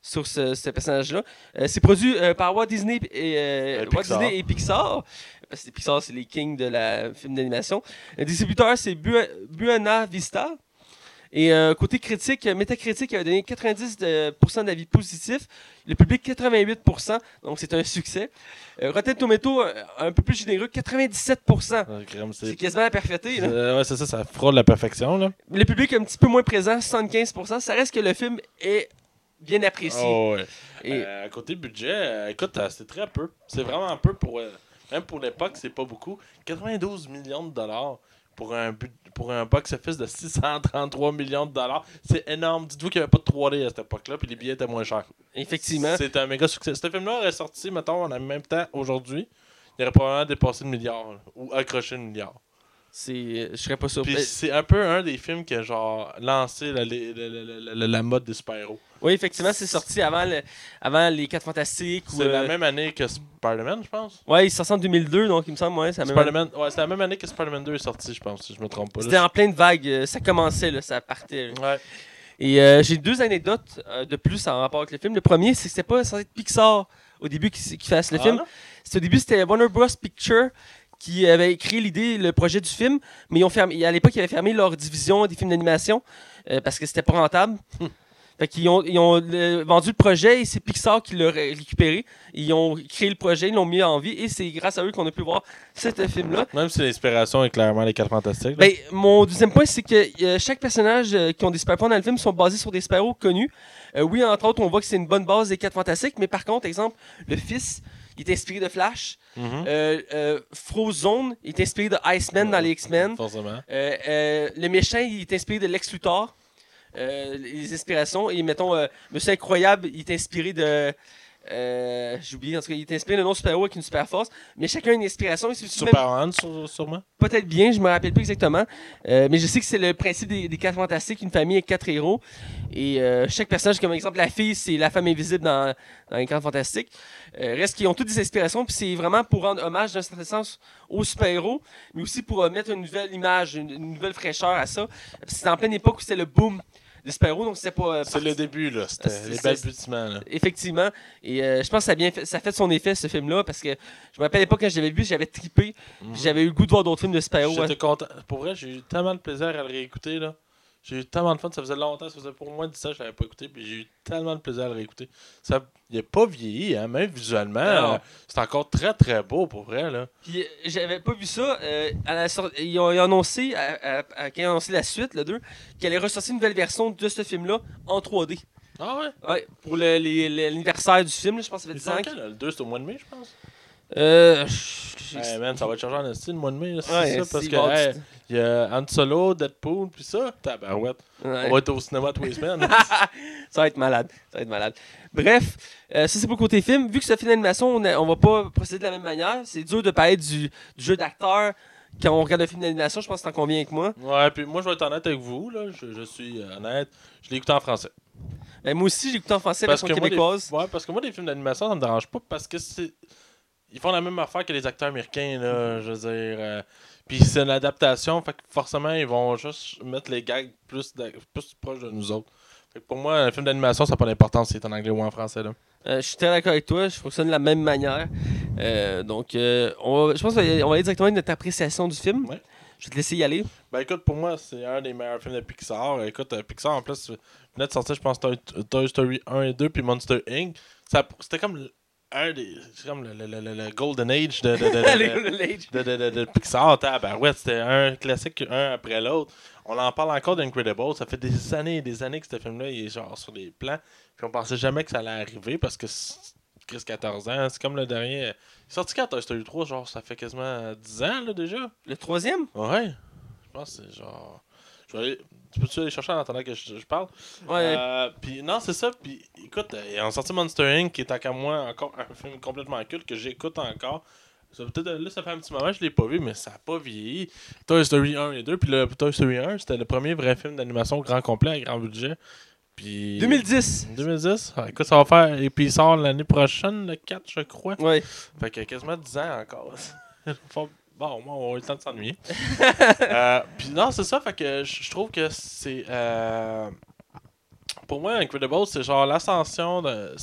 sur ce, ce personnage-là. Euh, c'est produit euh, par Walt Disney et, euh, Walt Pixar. Disney et Pixar. Parce que Pixar, c'est les kings de la film d'animation. Le distributeur, c'est Bu- Buena Vista. Et euh, côté critique, euh, Metacritic a donné 90% d'avis positifs, le public 88%, donc c'est un succès. Euh, Rotten Tomato, euh, un peu plus généreux, 97%. Ah, C'est quasiment la. Euh, ouais, c'est ça, ça frôle la perfection, là. Le public un petit peu moins présent, 75%. Ça reste que le film est bien apprécié. Oh, ouais. Et- Euh, côté budget, euh, écoute, euh, c'est très peu. C'est vraiment peu pour. euh, même pour l'époque, c'est pas beaucoup. 92 millions de dollars pour un, but, pour un box-office de 633 millions de dollars. C'est énorme. Dites-vous qu'il n'y avait pas de 3D à cette époque-là, puis les billets étaient moins chers. Effectivement. C'est un méga succès. Ce film-là aurait sorti, mettons, en même temps aujourd'hui. Il aurait probablement dépassé le milliard, là, ou accroché le milliard. C'est, je serais pas surpris. C'est un peu un des films qui a genre lancé la, la- la- la- la- la mode des super-héros. Oui, effectivement, c'est sorti avant, le- avant les 4 Fantastiques. C'est la euh, même année que Spider-Man, je pense. Ouais, il est sorti en 2002, donc il me semble, ouais, c'est la même année. Spider-Man, ouais, c'est la même année que Spider-Man 2 est sorti, je pense, si je me trompe pas. C'était en pleine vague, euh, ça commençait, là, ça partait. là. Ouais. Et euh, j'ai deux anecdotes euh, de plus en rapport avec le film. Le premier, c'est que c'était pas censé être Pixar au début qui, qui fasse le Ah, film. au début, c'était Warner Bros. Picture qui avait créé l'idée, le projet du film, mais ils ont fermé, à l'époque, ils avaient fermé leur division des films d'animation euh, parce que c'était pas rentable. Fait qu'ils ont, ils ont euh, vendu le projet et c'est Pixar qui l'a ré- récupéré. Ils ont créé le projet, ils l'ont mis en vie et c'est grâce à eux qu'on a pu voir ce film-là. Même si l'inspiration est clairement les 4 fantastiques. Ben, mon deuxième point, c'est que euh, chaque personnage euh, qui ont des super-pouvoirs dans le film sont basés sur des super-héros connus. Euh, oui, entre autres, on voit que c'est une bonne base des 4 fantastiques, mais par contre, exemple, le fils, il est inspiré de Flash. Mhm. Euh, euh, Frozone il est inspiré de Iceman dans les X-Men. Forcément. Euh, le méchant, il est inspiré de Lex Luthor. Les inspirations. Et mettons, Monsieur Incroyable, il est inspiré de. Euh, J'ai oublié, en tout cas, il est inspiré d'un autre super-héros avec une super force. Mais chacun a une inspiration. même- Superman, sur- sûrement. Peut-être bien, je me rappelle plus exactement. Euh, mais je sais que c'est le principe des, des quatre fantastiques, une famille avec quatre héros. Et euh, chaque personnage, comme exemple la fille, c'est la femme invisible dans, dans les quatre fantastiques. Euh, reste qu'ils ont toutes des inspirations, puis c'est vraiment pour rendre hommage d'un certain sens aux super-héros, mais aussi pour euh, mettre une nouvelle image, une, une nouvelle fraîcheur à ça. C'est en pleine époque où c'était le boom des super-héros, donc c'était pas. euh, C'est le début, là. C'était les balbutiements, là. Effectivement. Et euh, je pense que ça a, bien fait, ça a fait son effet, ce film-là, parce que je me rappelle à l'époque, quand je l'avais vu, j'avais trippé. Mhm. J'avais eu le goût de voir d'autres films de super-héros. J'étais content. Pour vrai, j'ai eu tellement de plaisir à le réécouter, là. J'ai eu tellement de fun. Ça faisait longtemps, ça faisait pour de 10 ans que je l'avais pas écouté, puis j'ai eu tellement de plaisir à le réécouter. Ça, il est pas vieilli, hein, même visuellement. Euh, c'est encore très très beau, pour vrai, là. Puis euh, j'avais pas vu ça. euh, à la sort- ils, ont, ils ont annoncé, à, à- à- quand ils ont annoncé la suite, le 2, qu'elle allait ressortir une nouvelle version de ce film-là en 3D. Ah ouais? Ouais, pour le- l'anniversaire du film, là, je pense que ça fait Il 10 sort ans. quand, là? Le 2, c'est au mois de mai, je pense. Euh, man, ça va être changé en style le mois de mai, c'est Ouais, ça, parce que, bon, hey, tu- il y a Han Solo, Deadpool, puis ça, tabarouette. ouais. On va être au cinéma tous les semaines. ça va être malade. Ça va être malade. Bref, euh, ça c'est pour le côté film. Vu que c'est un film d'animation, on, on va pas procéder de la même manière. C'est dur de parler du, du jeu d'acteur quand on regarde un film d'animation. Je pense que t'en conviens avec moi? ouais, puis moi, je vais être honnête avec vous, là. Je, je suis euh, honnête. Je l'ai écouté en français. Ben, moi aussi, j'ai écouté en français, Parce que, moi, québécoise. ouais, parce que moi, des films d'animation, ça me dérange pas parce que c'est. Ils font la même affaire que les acteurs américains, là, je veux dire. euh, Puis c'est une adaptation, fait que forcément, ils vont juste mettre les gags plus, de- plus proches de nous autres. Pour moi, un film d'animation, ça n'a pas d'importance si c'est en anglais ou en français. Là. Euh, je suis très d'accord avec toi, je fonctionne de la même manière. Euh, donc, euh, on va- je pense qu'on va aller directement avec notre appréciation du film. Ouais. Je vais te laisser y aller. Ben écoute, pour moi, c'est un des meilleurs films de Pixar. Écoute, euh, Pixar, en plus, venait de sortir, je pense, Toy, Toy Story 1 et 2, puis Monster Inc. C'était comme le- un des. C'est comme le, le- le- le- Golden Age de, de, Pixar, tabarouette, c'était un classique un après l'autre. On en parle encore d'Incredible. Ça fait des années et des années que ce film-là il est genre sur les plans. Puis on pensait jamais que ça allait arriver parce que c'est Chris 14 ans. C'est comme le dernier. Il est sorti quand Toy Story 3, genre ça fait quasiment 10 ans là déjà? Le troisième? Ouais. Je pense que c'est genre. Je vais aller... Tu peux-tu aller chercher en attendant que je, je parle? Ouais. Euh, puis non, c'est ça. Puis écoute, euh, ils ont sorti Monster Inc. qui est qu'à moi encore un film complètement culte que j'écoute encore. Ça, peut-être, là, ça fait un petit moment que je l'ai pas vu, mais ça n'a pas vieilli. Toy Story 1 et 2. Puis le Toy Story 1, c'était le premier vrai film d'animation grand complet à grand budget. Puis. 2010. 2010. Ah, écoute, ça va faire. Et puis il sort l'année prochaine, le 4, je crois. Ouais. Fait que quasiment 10 ans encore. Bon, au moins, on a eu le temps de s'ennuyer. Euh, Puis non, c'est ça. Fait que je trouve que c'est. euh, Pour moi, Incredible, c'est genre l'ascension de.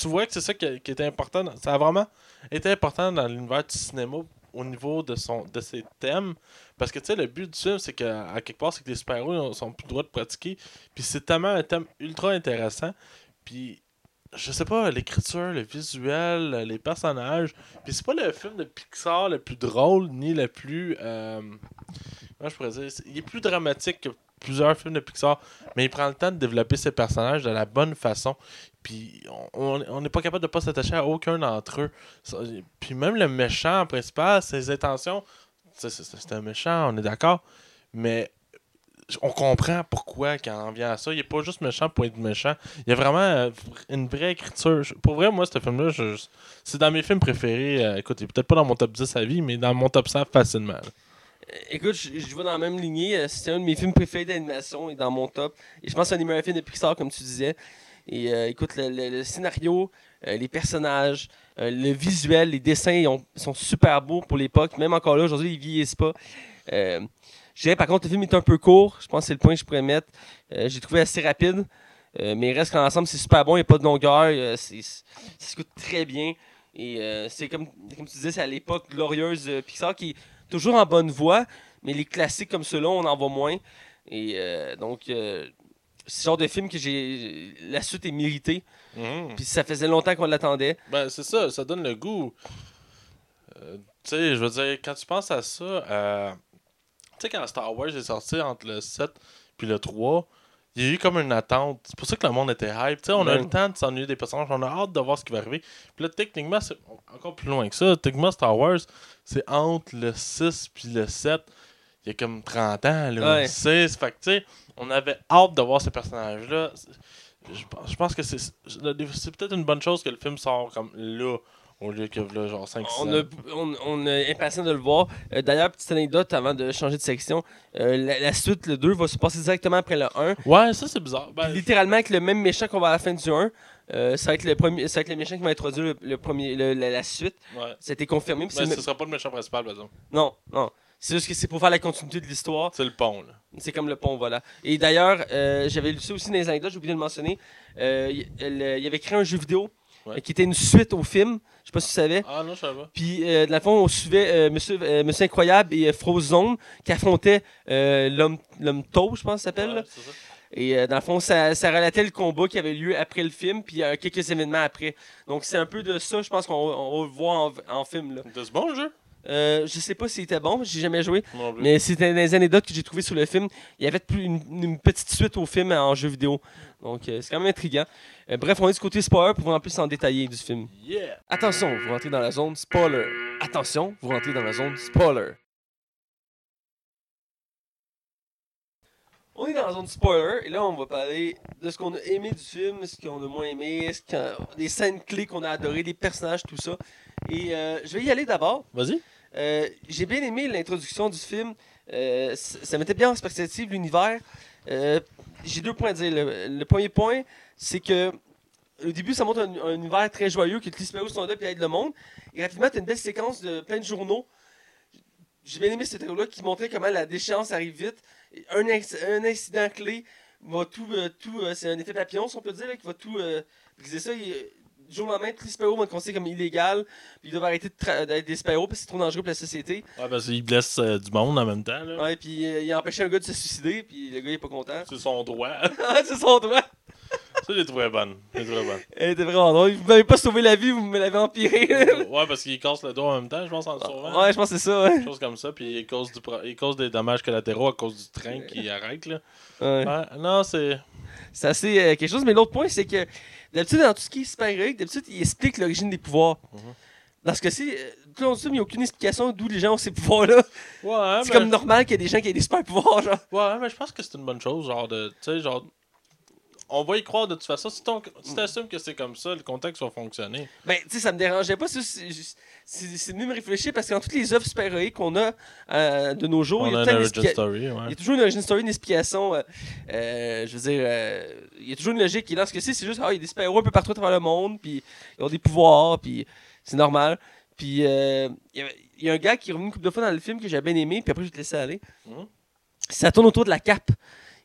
Tu vois que c'est ça qui, était important. Ça a vraiment été important dans l'univers du cinéma au niveau de son de ses thèmes. Parce que tu sais, le but du film, c'est qu'à quelque part, c'est que les super-héros sont plus droits de pratiquer. Puis c'est tellement un thème ultra intéressant. Puis je sais pas, l'écriture, le visuel, les personnages. Puis c'est pas le film de Pixar le plus drôle, ni le plus. Euh, je pourrais dire? Il est plus dramatique que plusieurs films de Pixar, mais il prend le temps de développer ses personnages de la bonne façon. Puis on n'est pas capable de pas s'attacher à aucun d'entre eux. Puis même le méchant principal, ses intentions, c'est un méchant, on est d'accord. Mais on comprend pourquoi quand on vient à ça. Il n'est pas juste méchant pour être méchant. Il y a vraiment euh, une vraie écriture. Pour vrai, moi, ce film-là, c'est dans mes films préférés. Euh, écoute, il est peut-être pas dans mon top 10 à vie, mais dans mon top 100 facilement. Écoute, je, je, vais dans la même lignée. Euh, c'est un de mes films préférés d'animation et dans mon top. Et je pense que c'est un films de Pixar, comme tu disais. Et écoute, le, scénario, les personnages, le visuel, les dessins ils sont super beaux pour l'époque. Même encore là, aujourd'hui, ils vieillissent pas. Je dirais par contre, le film est un peu court. Je pense que c'est le point que je pourrais mettre. Euh, j'ai trouvé assez rapide. Euh, mais il reste qu'ensemble, c'est super bon. Il n'y a pas de longueur. Euh, c'est, ça se très bien. Et c'est comme, comme tu disais, c'est à l'époque glorieuse Pixar qui toujours en bonne voie. Mais les classiques comme ceux-là, on en voit moins. Et donc, c'est le genre de film que j'ai. La suite est méritée. Mhm. Puis ça faisait longtemps qu'on l'attendait. Ben, c'est ça, ça donne le goût. tu sais, je veux dire, quand tu penses à ça, tu sais, quand Star Wars est sorti entre le 7 puis le 3, il y a eu comme une attente. C'est pour ça que le monde était hype. On a eu le temps de s'ennuyer des personnages, on a hâte de voir ce qui va arriver. Puis là, techniquement, c'est encore plus loin que ça. Techniquement, Star Wars, c'est entre le 6 puis le 7. Il y a comme 30 ans, là. Ouais. 6. Fait que, tu sais, on avait hâte de voir ces personnages-là. Je pense que c'est peut-être une bonne chose que le film sort comme là au lieu que là, genre 5 on, on, on, est impatient de le voir. Euh, d'ailleurs, petite anecdote avant de changer de section. Euh, la, suite, le 2, va se passer directement après le 1. Ouais, ça c'est bizarre. Ben, littéralement avec le même méchant qu'on va à la fin du 1. Euh, ça, va être le premier, ça va être le méchant qui va introduire le, premier, la, suite. Ouais. Ça a été confirmé. Mais ce sera pas le méchant principal, par exemple. Non, non. C'est juste que c'est pour faire la continuité de l'histoire. C'est le pont, là. C'est comme le pont, voilà. Et d'ailleurs, j'avais lu ça aussi dans les anecdotes, j'ai oublié de le mentionner. il y avait créé un jeu vidéo qui était une suite au film. Je sais pas si tu savais. Ah non, je savais pas. Puis, euh, de la fond, on suivait euh, Monsieur, euh, Monsieur Incroyable et Frozone qui affrontaient l'homme Tau, je pense, ça s'appelle. Et dans le fond, ça, ça, relatait le combat qui avait lieu après le film, puis quelques événements après. Donc, c'est un peu de ça, je pense qu'on va le voir en, film. Là. De ce bon jeu? Euh, je sais pas s'il était bon, j'ai jamais joué. Mais c'était des anecdotes que j'ai trouvées sur le film. Il y avait une, une, petite suite au film en jeu vidéo. Donc euh, c'est quand même intriguant. Euh, bref, on est du côté spoiler pour en plus en détailler du film. Attention, vous rentrez dans la zone spoiler. Attention, vous rentrez dans la zone spoiler. On est dans la zone spoiler et là on va parler de ce qu'on a aimé du film, ce qu'on a moins aimé, ce des scènes clés qu'on a adorées, des personnages, tout ça. Et je vais y aller d'abord. Vas-y. Euh, j'ai bien aimé l'introduction du film. Euh, ça mettait bien en perspective l'univers. Euh, j'ai deux points à dire. Le, premier point, c'est que au début, ça montre un, univers très joyeux, les super sont là et aident le monde. Et rapidement, tu as une belle séquence de plein de journaux. J'ai bien aimé cette là qui montrait comment la déchéance arrive vite. Un, incident clé va tout. tout c'est un effet papillon, si on peut dire, qui va tout ça du jour au lendemain, tous les super-héros vont être considérés comme illégal, puis ils doivent arrêter d'être des super-héros parce que c'est trop dangereux pour la société. Ouais, parce qu'ils blessent euh, du monde en même temps. Là. Ouais, puis euh, il a empêché un gars de se suicider, puis le gars il est pas content. C'est son droit. c'est son droit. Ça, j'ai trouvé bonne. J'ai trouvé bonne. Elle était vraiment drôle. Vous m'avez pas sauvé la vie, vous me l'avez empiré. ouais, parce qu'il casse le dos en même temps, je pense, en le sauvant. Ouais, je pense que c'est ça, ouais. Chose comme ça, puis il cause, du il cause des dommages collatéraux à cause du train qui arrête, là. Ouais. ouais non, c'est. C'est assez euh, quelque chose, mais l'autre point, c'est que D'habitude, dans tout ce qui est super-héroïque, d'habitude, il explique l'origine des pouvoirs. Mhm. Dans ce cas-ci, euh, tout le il n'y a aucune explication d'où les gens ont ces pouvoirs-là. Ouais, c'est comme normal qu'il y ait des gens qui aient des super-pouvoirs, genre. Ouais, mais je pense que c'est une bonne chose, genre de. Tu sais, genre on va y croire de toute façon. Si tu assumes que c'est comme ça, le contexte va fonctionner. Ben, tu sais, ça me dérangeait pas. C'est venu me réfléchir parce que dans toutes les œuvres super-héroïques qu'on a euh, de nos jours, il y, a story, il y a toujours une origin story, une explication. Euh, euh, je veux dire, il y a toujours une logique. Et dans ce cas-ci, c'est juste, ah, il y a des super-héros un peu partout à travers le monde, puis ils ont des pouvoirs, puis c'est normal. Puis il y, a un gars qui est revenu une couple de fois dans le film que j'ai bien aimé, puis après je vais te laisser aller. Hum. Ça tourne autour de la cape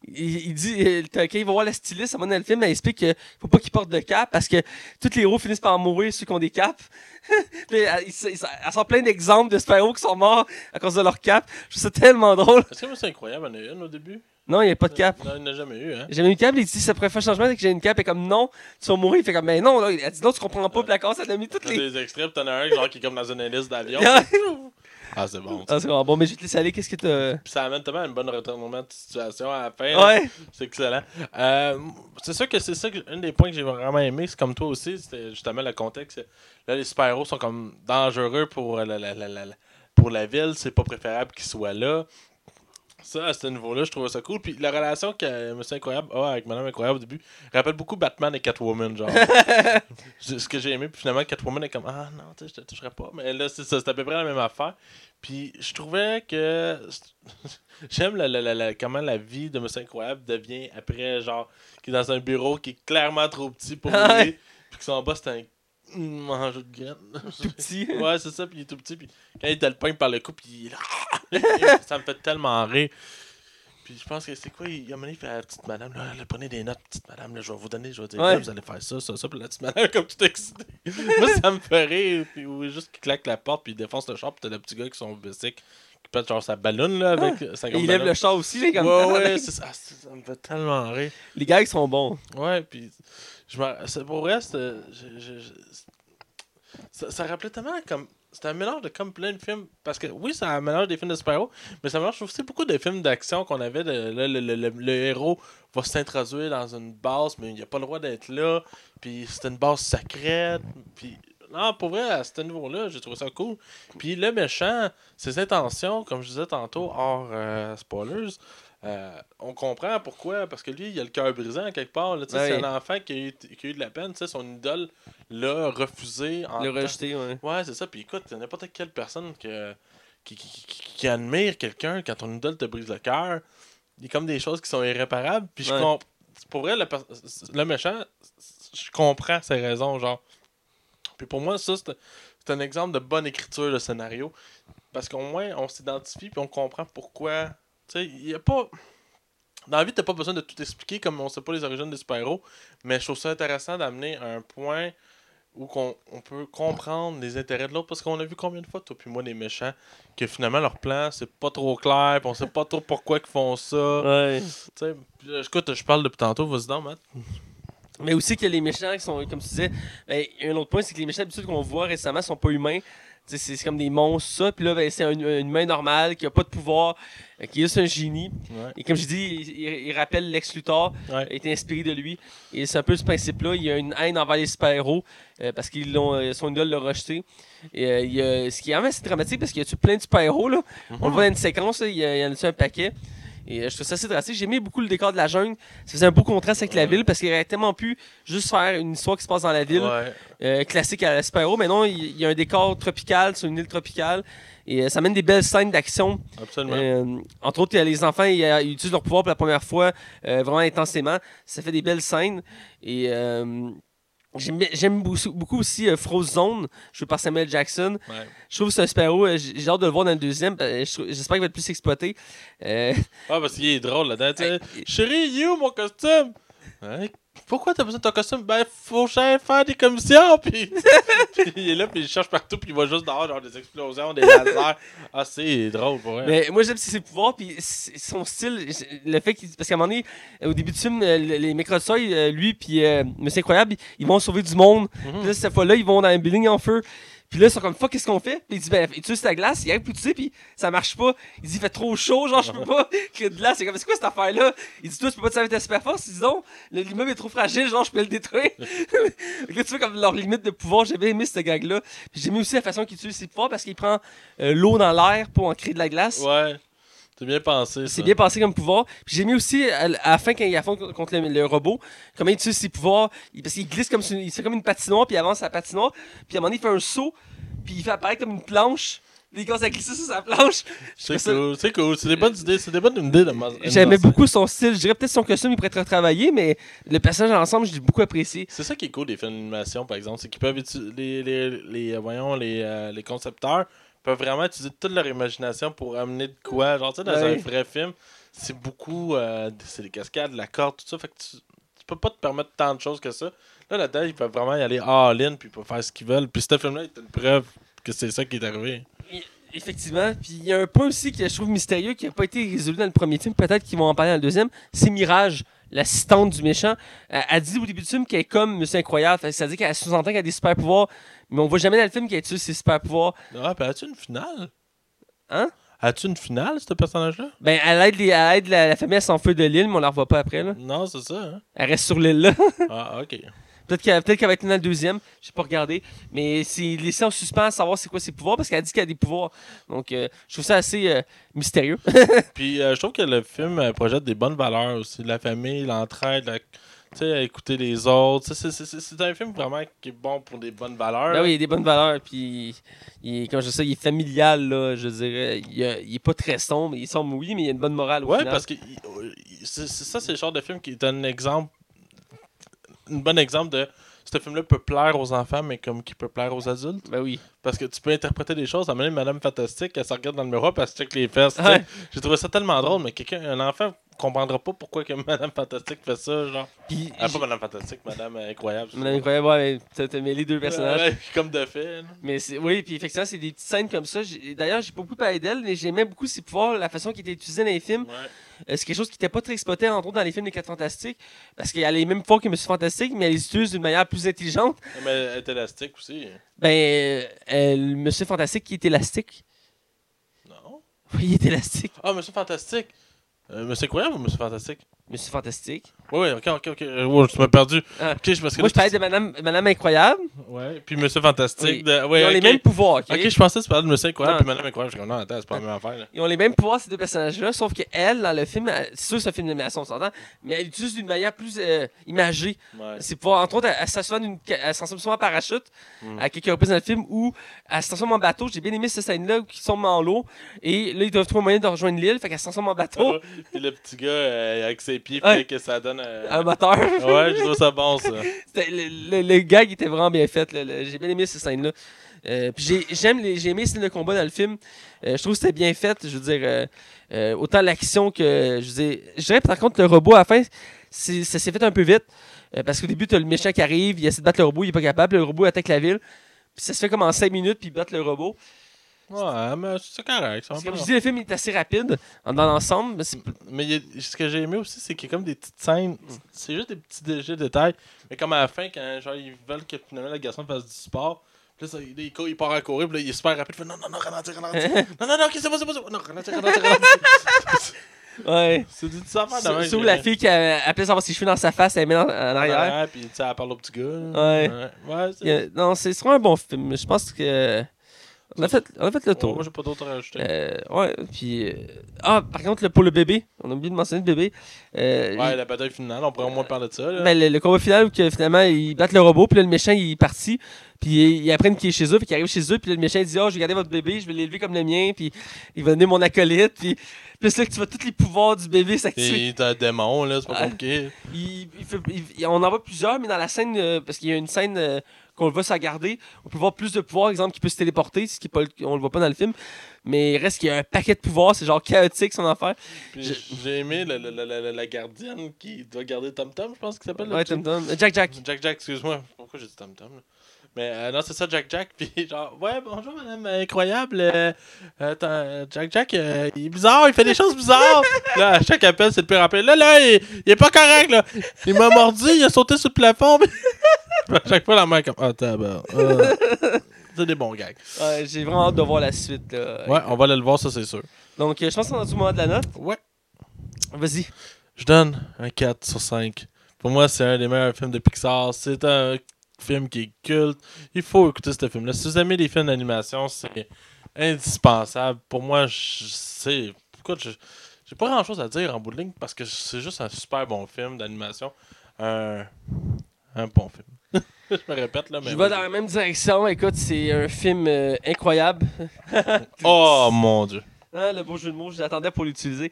il, il dit, euh, quand il va voir la styliste, à un moment dans le film, elle explique qu'il faut pas qu'il porte de cap parce que tous les héros finissent par mourir, ceux qui ont des caps. Puis elle, elle sort plein d'exemples de super-héros qui sont morts à cause de leur cap. Je trouve ça tellement drôle. Est-ce que c'est incroyable, il y en a une au début? Non, il n'y a pas de cap. Non, il n'y en a jamais eu, hein. J'ai jamais eu de cap, il dit ça pourrait faire changement dès que j'ai une cap, et comme non, tu vas mourir. Il fait comme, mais non, là, elle dit non, tu comprends pas, puis la casse, elle a mis toutes les. des extraits, t'en as un genre qui est comme dans une hélice d'avion. Ah, ah, c'est bon. ça. c'est bon. Bon, mais je vais te laisser aller, qu'est-ce que t'as? Puis ça amène tellement un bon retournement de situation à la fin. là. Ouais. C'est excellent. Euh, c'est sûr que c'est ça, que, un des points que j'ai vraiment aimé, c'est comme toi aussi, c'était justement le contexte. Là, les super-héros sont comme dangereux pour la, la- la- la- la- pour la ville, c'est pas préférable qu'ils soient là. Ça, à ce niveau-là, je trouvais ça cool. Puis la relation que Monsieur Incroyable a avec Madame Incroyable au début rappelle beaucoup Batman et Catwoman, genre. Ce que j'ai aimé, puis finalement, Catwoman est comme Ah non, tu sais, je te toucherai pas. Mais là, c'est ça, c'est à peu près la même affaire. Puis je trouvais que. J'aime la, la- la- comment la vie de Monsieur Incroyable devient après, genre, qui est dans un bureau qui est clairement trop petit pour Ouais. lui, puis que son boss, c'est un mangeur de graines. Tout petit. Ouais, c'est ça, puis il est tout petit, puis quand il te le pogne par le cou, puis il ça me fait tellement rire. Puis je pense que c'est quoi, il a mené à la petite madame, là, là, prenez des notes, petite madame, là, je vais vous donner, je vais dire, Ouais. vous allez faire ça, ça, ça, puis la petite madame, comme tout excité. Moi, ça me fait rire, puis ou juste qu'il claque la porte, puis il défonce le char, puis t'as le petit gars qui sont basic, qui pète genre sa ballonne, là, avec sa Et il lève le char aussi, là, comme Ouais, ouais, ça, ah, ça me fait tellement rire. Les gars, ils sont bons. Ouais, puis je c'est pour c'était- je- ça, ça rappelait tellement comme c'était un mélange de comme plein de films parce que oui, c'est un mélange des films de super-héros, mais ça mélange aussi beaucoup de films d'action qu'on avait le, le- le- le héros va s'introduire dans une base mais il a pas le droit d'être là, puis c'est une base secrète, puis non, pour vrai, à ce niveau-là, j'ai trouvé ça cool. Puis le méchant, ses intentions, comme je disais tantôt, hors euh, spoilers, euh, on comprend pourquoi, parce que lui, il a le cœur brisé en quelque part. C'est un enfant qui a, eu, qui a eu de la peine. tu sais, Son idole l'a refusé. En Le rejeter, ouais. Ouais, c'est ça. Puis écoute, n'importe quelle personne que, qui, qui, admire quelqu'un, quand ton idole te brise le cœur, il y a comme des choses qui sont irréparables. Puis je Ouais. comp- Pour vrai, le, le méchant, je comprends ses raisons, genre. Puis pour moi, ça, c'est c'est un exemple de bonne écriture de scénario. Parce qu'au moins, on s'identifie puis on comprend pourquoi. Tu sais, il n'y a pas. Dans la vie, t'as pas besoin de tout expliquer comme on sait pas les origines des super-héros. Mais je trouve ça intéressant d'amener un point où qu'on- on peut comprendre les intérêts de l'autre. Parce qu'on a vu combien de fois, toi puis moi, des méchants, que finalement leur plan, c'est pas trop clair, puis on sait pas trop pourquoi ils font ça. Ouais. Tu sais, écoute, je parle depuis tantôt, vas-y donc, Matt. Mais aussi que les méchants qui sont, comme tu disais, ben, un autre point, c'est que les méchants d'habitude qu'on voit récemment sont pas humains. C'est comme des monstres, ça. Puis là, ben, c'est un, un humain normal qui a pas de pouvoir, euh, qui est juste un génie. Ouais. Et comme je dis, il, il- il rappelle Lex Luthor, Ouais. a été inspiré de lui. Et c'est un peu ce principe-là. Il y a une haine envers les super-héros euh, parce qu'ils l'ont, euh, son idole l'a rejeté. Et, euh, il y a- ce qui est assez dramatique parce qu'il y a plein de super-héros. Là? On le voit dans une séquence, là, il y, a- il y en a un paquet? Et euh, je trouve ça assez drastique. J'ai aimé beaucoup le décor de la jungle. Ça faisait un beau contraste avec la ville parce qu'il aurait tellement pu juste faire une histoire qui se passe dans la ville, Ouais. euh, classique à la. Mais non, il y a un décor tropical sur une île tropicale. Et euh, ça mène des belles scènes d'action. Absolument. Euh, entre autres, les enfants ils, ils utilisent leur pouvoir pour la première fois euh, vraiment intensément. Ça fait des belles scènes. Et j'aime beaucoup, aussi euh, Frozen Zone, joué par Samuel Jackson. Ouais. Je trouve que c'est un super-héros. euh, J'ai hâte de le voir dans le deuxième. Trouve- J'espère qu'il va être plus exploité. Euh, Ah, parce qu'il est drôle là-dedans. Hey. Chérie, il est où mon costume? Pourquoi t'as besoin de ton costume? Ben, faut j'aille faire des commissions. Puis, puis il est là, puis il cherche partout, puis il va juste dehors, genre des explosions, des lasers. Ah, c'est drôle pour vrai. Mais moi, j'aime ses pouvoirs, puis son style, le fait qu'il. Parce qu'à un moment donné, au début du film, euh, le- les Microsoft, euh, lui, puis euh, Monsieur Incroyable, ils vont sauver du monde. Mhm. Puis là, cette fois-là, ils vont dans un building en feu. Puis là, ils sont comme, fuck, qu'est-ce qu'on fait? Puis il dit, ben, utilise ta glace, il arrive plus tu sais, puis ça marche pas. Il dit, il fait trop chaud, genre, je peux pas créer de glace. C'est comme, c'est quoi cette affaire-là? Il dit, toi, tu peux pas te servir de super force? Il le- l'immeuble est trop fragile, genre, je peux le détruire. Là, tu vois, comme leur limite de pouvoir, j'ai bien aimé ce gag-là. J'ai aimé aussi la façon qu'il utilise ses pouvoirs parce qu'il prend euh, l'eau dans l'air pour en créer de la glace. Ouais. C'est bien pensé. C'est bien passé comme pouvoir. J'ai mis aussi à, la fin quand il affronte contre le, le robot, comment il utilise ses pouvoirs. Il- parce qu'il glisse comme il fait comme une patinoire, puis il avance sa patinoire. Puis à un moment donné, il fait un saut, puis il fait apparaître comme une planche. Il commence à glisser sur sa planche. C'est cool, c'est cool. C'est des bonnes idées. C'est des bonnes idées de ma- J'aimais beaucoup son style. Je dirais peut-être son costume, il pourrait être retravaillé, mais le personnage ensemble, je l'ai beaucoup apprécié. C'est ça qui est cool des films d'animation, par exemple. C'est qu'ils peuvent utiliser. Les, les, les, euh, voyons, les, euh, les concepteurs peuvent vraiment utiliser toute leur imagination pour amener de quoi. Genre, tu sais, dans Ouais. un vrai film, c'est beaucoup. euh, c'est des cascades, la corde, tout ça. Fait que tu, tu peux pas te permettre tant de choses que ça. Là, là-dedans, ils peuvent vraiment y aller all-in, puis ils peuvent faire ce qu'ils veulent. Puis ce film-là est une preuve que c'est ça qui est arrivé. Effectivement. Puis il y a un point aussi que je trouve mystérieux qui n'a pas été résolu dans le premier film. Peut-être qu'ils vont en parler dans le deuxième. C'est Mirage, l'assistante du méchant. Elle dit au début du film qu'elle est comme Monsieur Incroyable. C'est-à-dire qu'elle sous-entend qu'elle a des super pouvoirs. Mais on voit jamais dans le film qu'elle tue ses super pouvoirs. Ah, puis as-tu une finale? Hein? As-tu une finale, ce personnage-là? Ben, elle aide, les- elle aide la, la famille à s'enfuir de l'île, mais on la revoit pas après. Là. Non, c'est ça. Hein? Elle reste sur l'île là. Ah, ok. Peut-être qu'elle peut qu'elle va être dans le deuxième. Je sais pas regarder. Mais c'est laissé en suspens à savoir c'est quoi ses pouvoirs parce qu'elle dit qu'elle a des pouvoirs. Donc, euh, je trouve ça assez euh, mystérieux. Puis euh, je trouve que le film projette des bonnes valeurs aussi. La famille, l'entraide, la- tu sais, écouter les autres. C'est un film vraiment qui est bon pour des bonnes valeurs. Ben oui, il y a des bonnes valeurs. Puis, il comme je sais, il est familial. Là, je dirais. Il, a- il est pas très sombre. Il est sombre, oui, mais il y a une bonne morale. Final. parce que il- ça, c'est le genre de film qui est un exemple, un bon exemple de ce film-là peut plaire aux enfants, mais comme qui peut plaire aux adultes. Ben oui. Parce que tu peux interpréter des choses. Donné, Madame Fantastique, elle se regarde dans le miroir parce qu'elle check les fesses. Ouais. J'ai trouvé ça tellement drôle, mais quelqu'un, un enfant comprendra pas pourquoi que Madame Fantastique fait ça, genre. Puis, Ah, pas Madame Fantastique, Madame euh, Incroyable. Madame Incroyable, ouais, t'as t'as mêlé deux personnages. Ouais, comme de fait. là. Mais c'est, oui, puis effectivement, c'est des petites scènes comme ça. D'ailleurs, j'ai pas beaucoup parlé d'elle, mais j'aimais beaucoup ses pouvoirs, la façon qui était utilisée dans les films. Ouais. Euh, c'est quelque chose qui n'était pas très exploité, entre autres, dans les films des 4 Fantastiques. Parce qu'elle a les mêmes pouvoirs que Monsieur Fantastique, mais elle les utilise d'une manière plus intelligente. Mais elle est élastique aussi. Ben, euh, Monsieur Fantastique qui est élastique. Non. Oui, il est élastique. Ah, Monsieur Fantastique. Euh, Monsieur Incroyable ou Monsieur Fantastique? Monsieur Fantastique. Oui, oui, ok, ok, ok. Ouais, je m'ai perdu. Ah. Ok, je parce que Moi, je parlais de Madame, Madame Incroyable. Ouais, puis Monsieur Fantastique. Oui. de- ouais, Ils ont les mêmes pouvoirs, OK? Ok, je pensais que tu parlais de Monsieur Incroyable Non. puis Madame Incroyable. Je suis comme, non, attends, c'est pas la même affaire. Là. Ils ont les mêmes pouvoirs, ces deux personnages-là, sauf que elle, dans le film, elle- c'est sûr que c'est un film d'animation, on s'entend, mais elle utilise d'une manière plus euh, imagée. Ouais. C'est pouvoir, entre autres, elle, elle se transforme d'une- elle se transforme souvent en parachute Mm. à quelques reprises dans le film où elle se transforme en bateau. J'ai bien aimé cette scène-là où ils sont en l'eau et là, ils doivent trouver un moyen de rejoindre l'île, fait qu'elle se transforme en bateau, puis le petit gars euh, avec ses pieds, Ouais. fait que ça donne. euh, un moteur. Ouais, je trouve ça bon, ça. Le, le- le gag était vraiment bien fait. J'ai bien aimé cette scène-là. Euh, puis j'aime les- j'ai aimé les scènes de combat dans le film. Euh, je trouve que c'était bien fait. Je veux dire, autant l'action que. Je veux dire, je dirais par contre le robot à la fin, ça s'est fait un peu vite. Parce qu'au début, tu as le méchant qui arrive, il essaie de battre le robot, il est pas capable. Le robot attaque la ville. Puis ça se fait comme en 5 minutes, puis il bat le robot. Ouais, mais c'est correct. ça comme je dis, le film est assez rapide dans l'ensemble. mais Mais a- ce que j'ai aimé aussi, c'est qu'il y a comme des petites scènes. C'est juste des petits dé- détails. Mais comme à la fin, quand genre, ils veulent que finalement le garçon fasse du sport. Puis là, ça, il, il court- il part à courir. Puis là, il est super rapide. Il fait non, non, non, ralentis, ralentis. non, non, non, ok, c'est pas, c'est pas, c'est pas. Non, ralentis, ralentis, ralentis. Ouais. c'est du ça faire de Sur, même. sur que- la fille qui a, a place avoir ses cheveux dans sa face, elle met en en arrière. arrière, Puis tu sais, elle parle au petit gars. Ouais. Ouais, ouais a- non, c'est vraiment un bon film. Je pense que. On a fait, on a fait le tour. moi, j'ai pas d'autre à rajouter. Euh, ouais, puis. euh, Ah, par contre, le, pour le bébé, on a oublié de mentionner le bébé. Euh, ouais, la bataille finale, on pourrait au moins parler de ça. Là. ben, le, le combat final où que, finalement ils battent le robot, puis là, le méchant il est parti, puis ils, apprennent qu'il est chez eux, puis qu'il arrive chez eux, puis là, le méchant il dit Oh, je vais garder votre bébé, je vais l'élever comme le mien, puis il va donner mon acolyte, puis plus là que tu vois tous les pouvoirs du bébé s'activer. T'as un démon, là, c'est pas compliqué. Il, il fait- il- on en voit plusieurs, mais dans la scène, euh, parce qu'il y a une scène euh, qu'on le voit se garder, on peut voir plus de pouvoirs, exemple, qui peut se téléporter, ce qui est pas le- on le voit pas dans le film. Mais il reste qu'il y a un paquet de pouvoirs, c'est genre chaotique son affaire. Je- j'ai aimé la, la, la, la, la gardienne qui doit garder Tom Tom, je pense qu'il s'appelle. le Ouais, Tom Tom. Euh, Jack Jack. Jack Jack, excuse-moi. Pourquoi j'ai dit Tom Tom là? Mais euh, non, c'est ça, Jack Jack. Puis genre, ouais, bonjour madame, euh, incroyable. euh, euh, t'as- Jack Jack, euh, il est bizarre, il fait des choses bizarres. là, à chaque appel, c'est le pire appel. Là, là, il, il est pas correct, là. Il m'a mordu, il a sauté sur le plafond. À chaque fois, la main comme, ah, tabac. ah. c'est des bons gags. Ouais, J'ai vraiment hâte de voir la suite. là. Ouais, on va aller le voir, ça, c'est sûr. Donc, euh, je pense qu'on a du moment de la note. Ouais. Vas-y. Je donne un 4 sur 5. Pour moi, c'est un des meilleurs films de Pixar. C'est un film qui est culte. Il faut écouter ce film-là. Si vous aimez les films d'animation, c'est indispensable. Pour moi, je sais. Écoute, je- j'ai pas grand-chose à dire en bout de ligne parce que c'est juste un super bon film d'animation. Un, un bon film. je me répète là, mais. Je vais dans la même direction. Écoute, c'est un film euh, incroyable. Oh mon dieu. Hein, le beau jeu de mots, je l'attendais pour l'utiliser.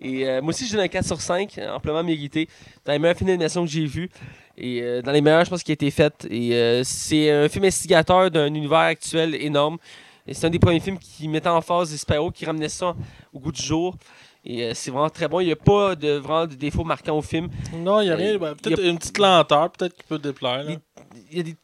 Et euh, moi aussi, je donne un 4 sur 5, euh, amplement mérité. Dans les meilleurs films d'animation que j'ai vus. Et euh, dans les meilleurs, je pense, qui a été fait. Et euh, c'est un film instigateur d'un univers actuel énorme. Et c'est un des premiers films qui mettait en phase les super-héros, qui ramenait ça au goût du jour. Et euh, c'est vraiment très bon. Il n'y a pas de, vraiment de défauts marquants au film. Non, il n'y a Euh, rien. ben, peut-être a- une petite lenteur, peut-être qui peut déplaire. là. Y a des.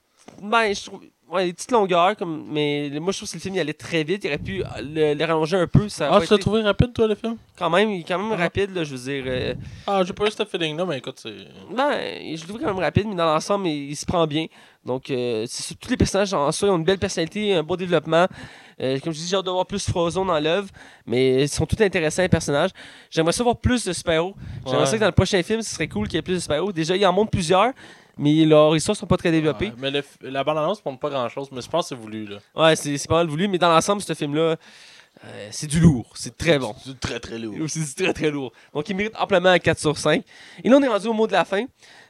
Ben, je trouve. Ouais, des petites longueurs, comme, mais moi je trouve que le film il allait très vite. Il aurait pu le, le rallonger un peu. Ça Ah, tu l'as été- trouvé rapide, toi, le film? Quand même, il est quand même Ah. rapide, là, je veux dire. euh, Ah, j'ai pas eu ce feeling-là, mais écoute, c'est. Ben, je le trouve quand même rapide, mais dans l'ensemble, il, il se prend bien. Donc, euh, tous les personnages en soi ils ont une belle personnalité, un beau développement. Euh, comme je dis, j'ai hâte de voir plus Frozen dans l'œuvre, mais ils sont tous intéressants, les personnages. J'aimerais ça voir plus de super-héros. J'aimerais Ouais. ça que dans le prochain film, ce serait cool qu'il y ait plus de super-héros. Déjà, il en montre plusieurs, mais leurs histoires sont pas très développées. Ouais, mais le la bande-annonce montre pas grand-chose, mais je pense que c'est voulu, là. Ouais, c'est c'est pas mal voulu, mais dans l'ensemble, ce film-là, euh, c'est du lourd. C'est très bon. C'est très, très lourd. C'est du très très lourd. Donc il mérite amplement un 4 sur 5. Et là, on est rendu au mot de la fin.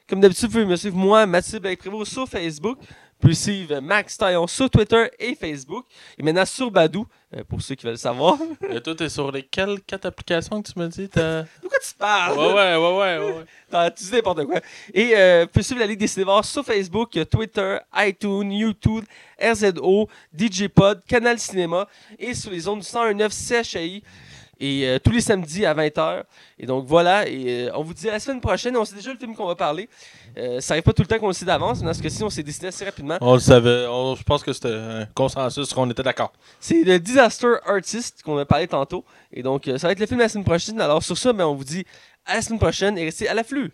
Comme d'habitude, vous pouvez me suivre moi, Mathieu Blake-Prévost, sur Facebook. Pouvez suivre Max Taillon sur Twitter et Facebook. Et maintenant sur Badou, euh, pour ceux qui veulent savoir. Et toi, t'es sur lesquelles quatre applications que tu me dis Pourquoi tu parles? Ouais, ouais, ouais, ouais. ouais, Tu dis n'importe quoi. Et euh, pouvez suivre la Ligue des cinémas sur Facebook, Twitter, iTunes, YouTube, RZO, DJ Pod, Canal Cinéma et sur les zones du 101.9 CHI. Et euh, tous les samedis à 20h. Et donc voilà, et euh, on vous dit à la semaine prochaine. On sait déjà le film qu'on va parler. Euh, ça arrive pas tout le temps qu'on le sait d'avance, mais dans ce cas-ci, on s'est décidé assez rapidement. On le savait. On- je pense que c'était un consensus qu'on était d'accord. C'est le Disaster Artist qu'on a parlé tantôt. Et donc, euh, ça va être le film la semaine prochaine. Alors sur ça, ben, on vous dit à la semaine prochaine et restez à l'afflux.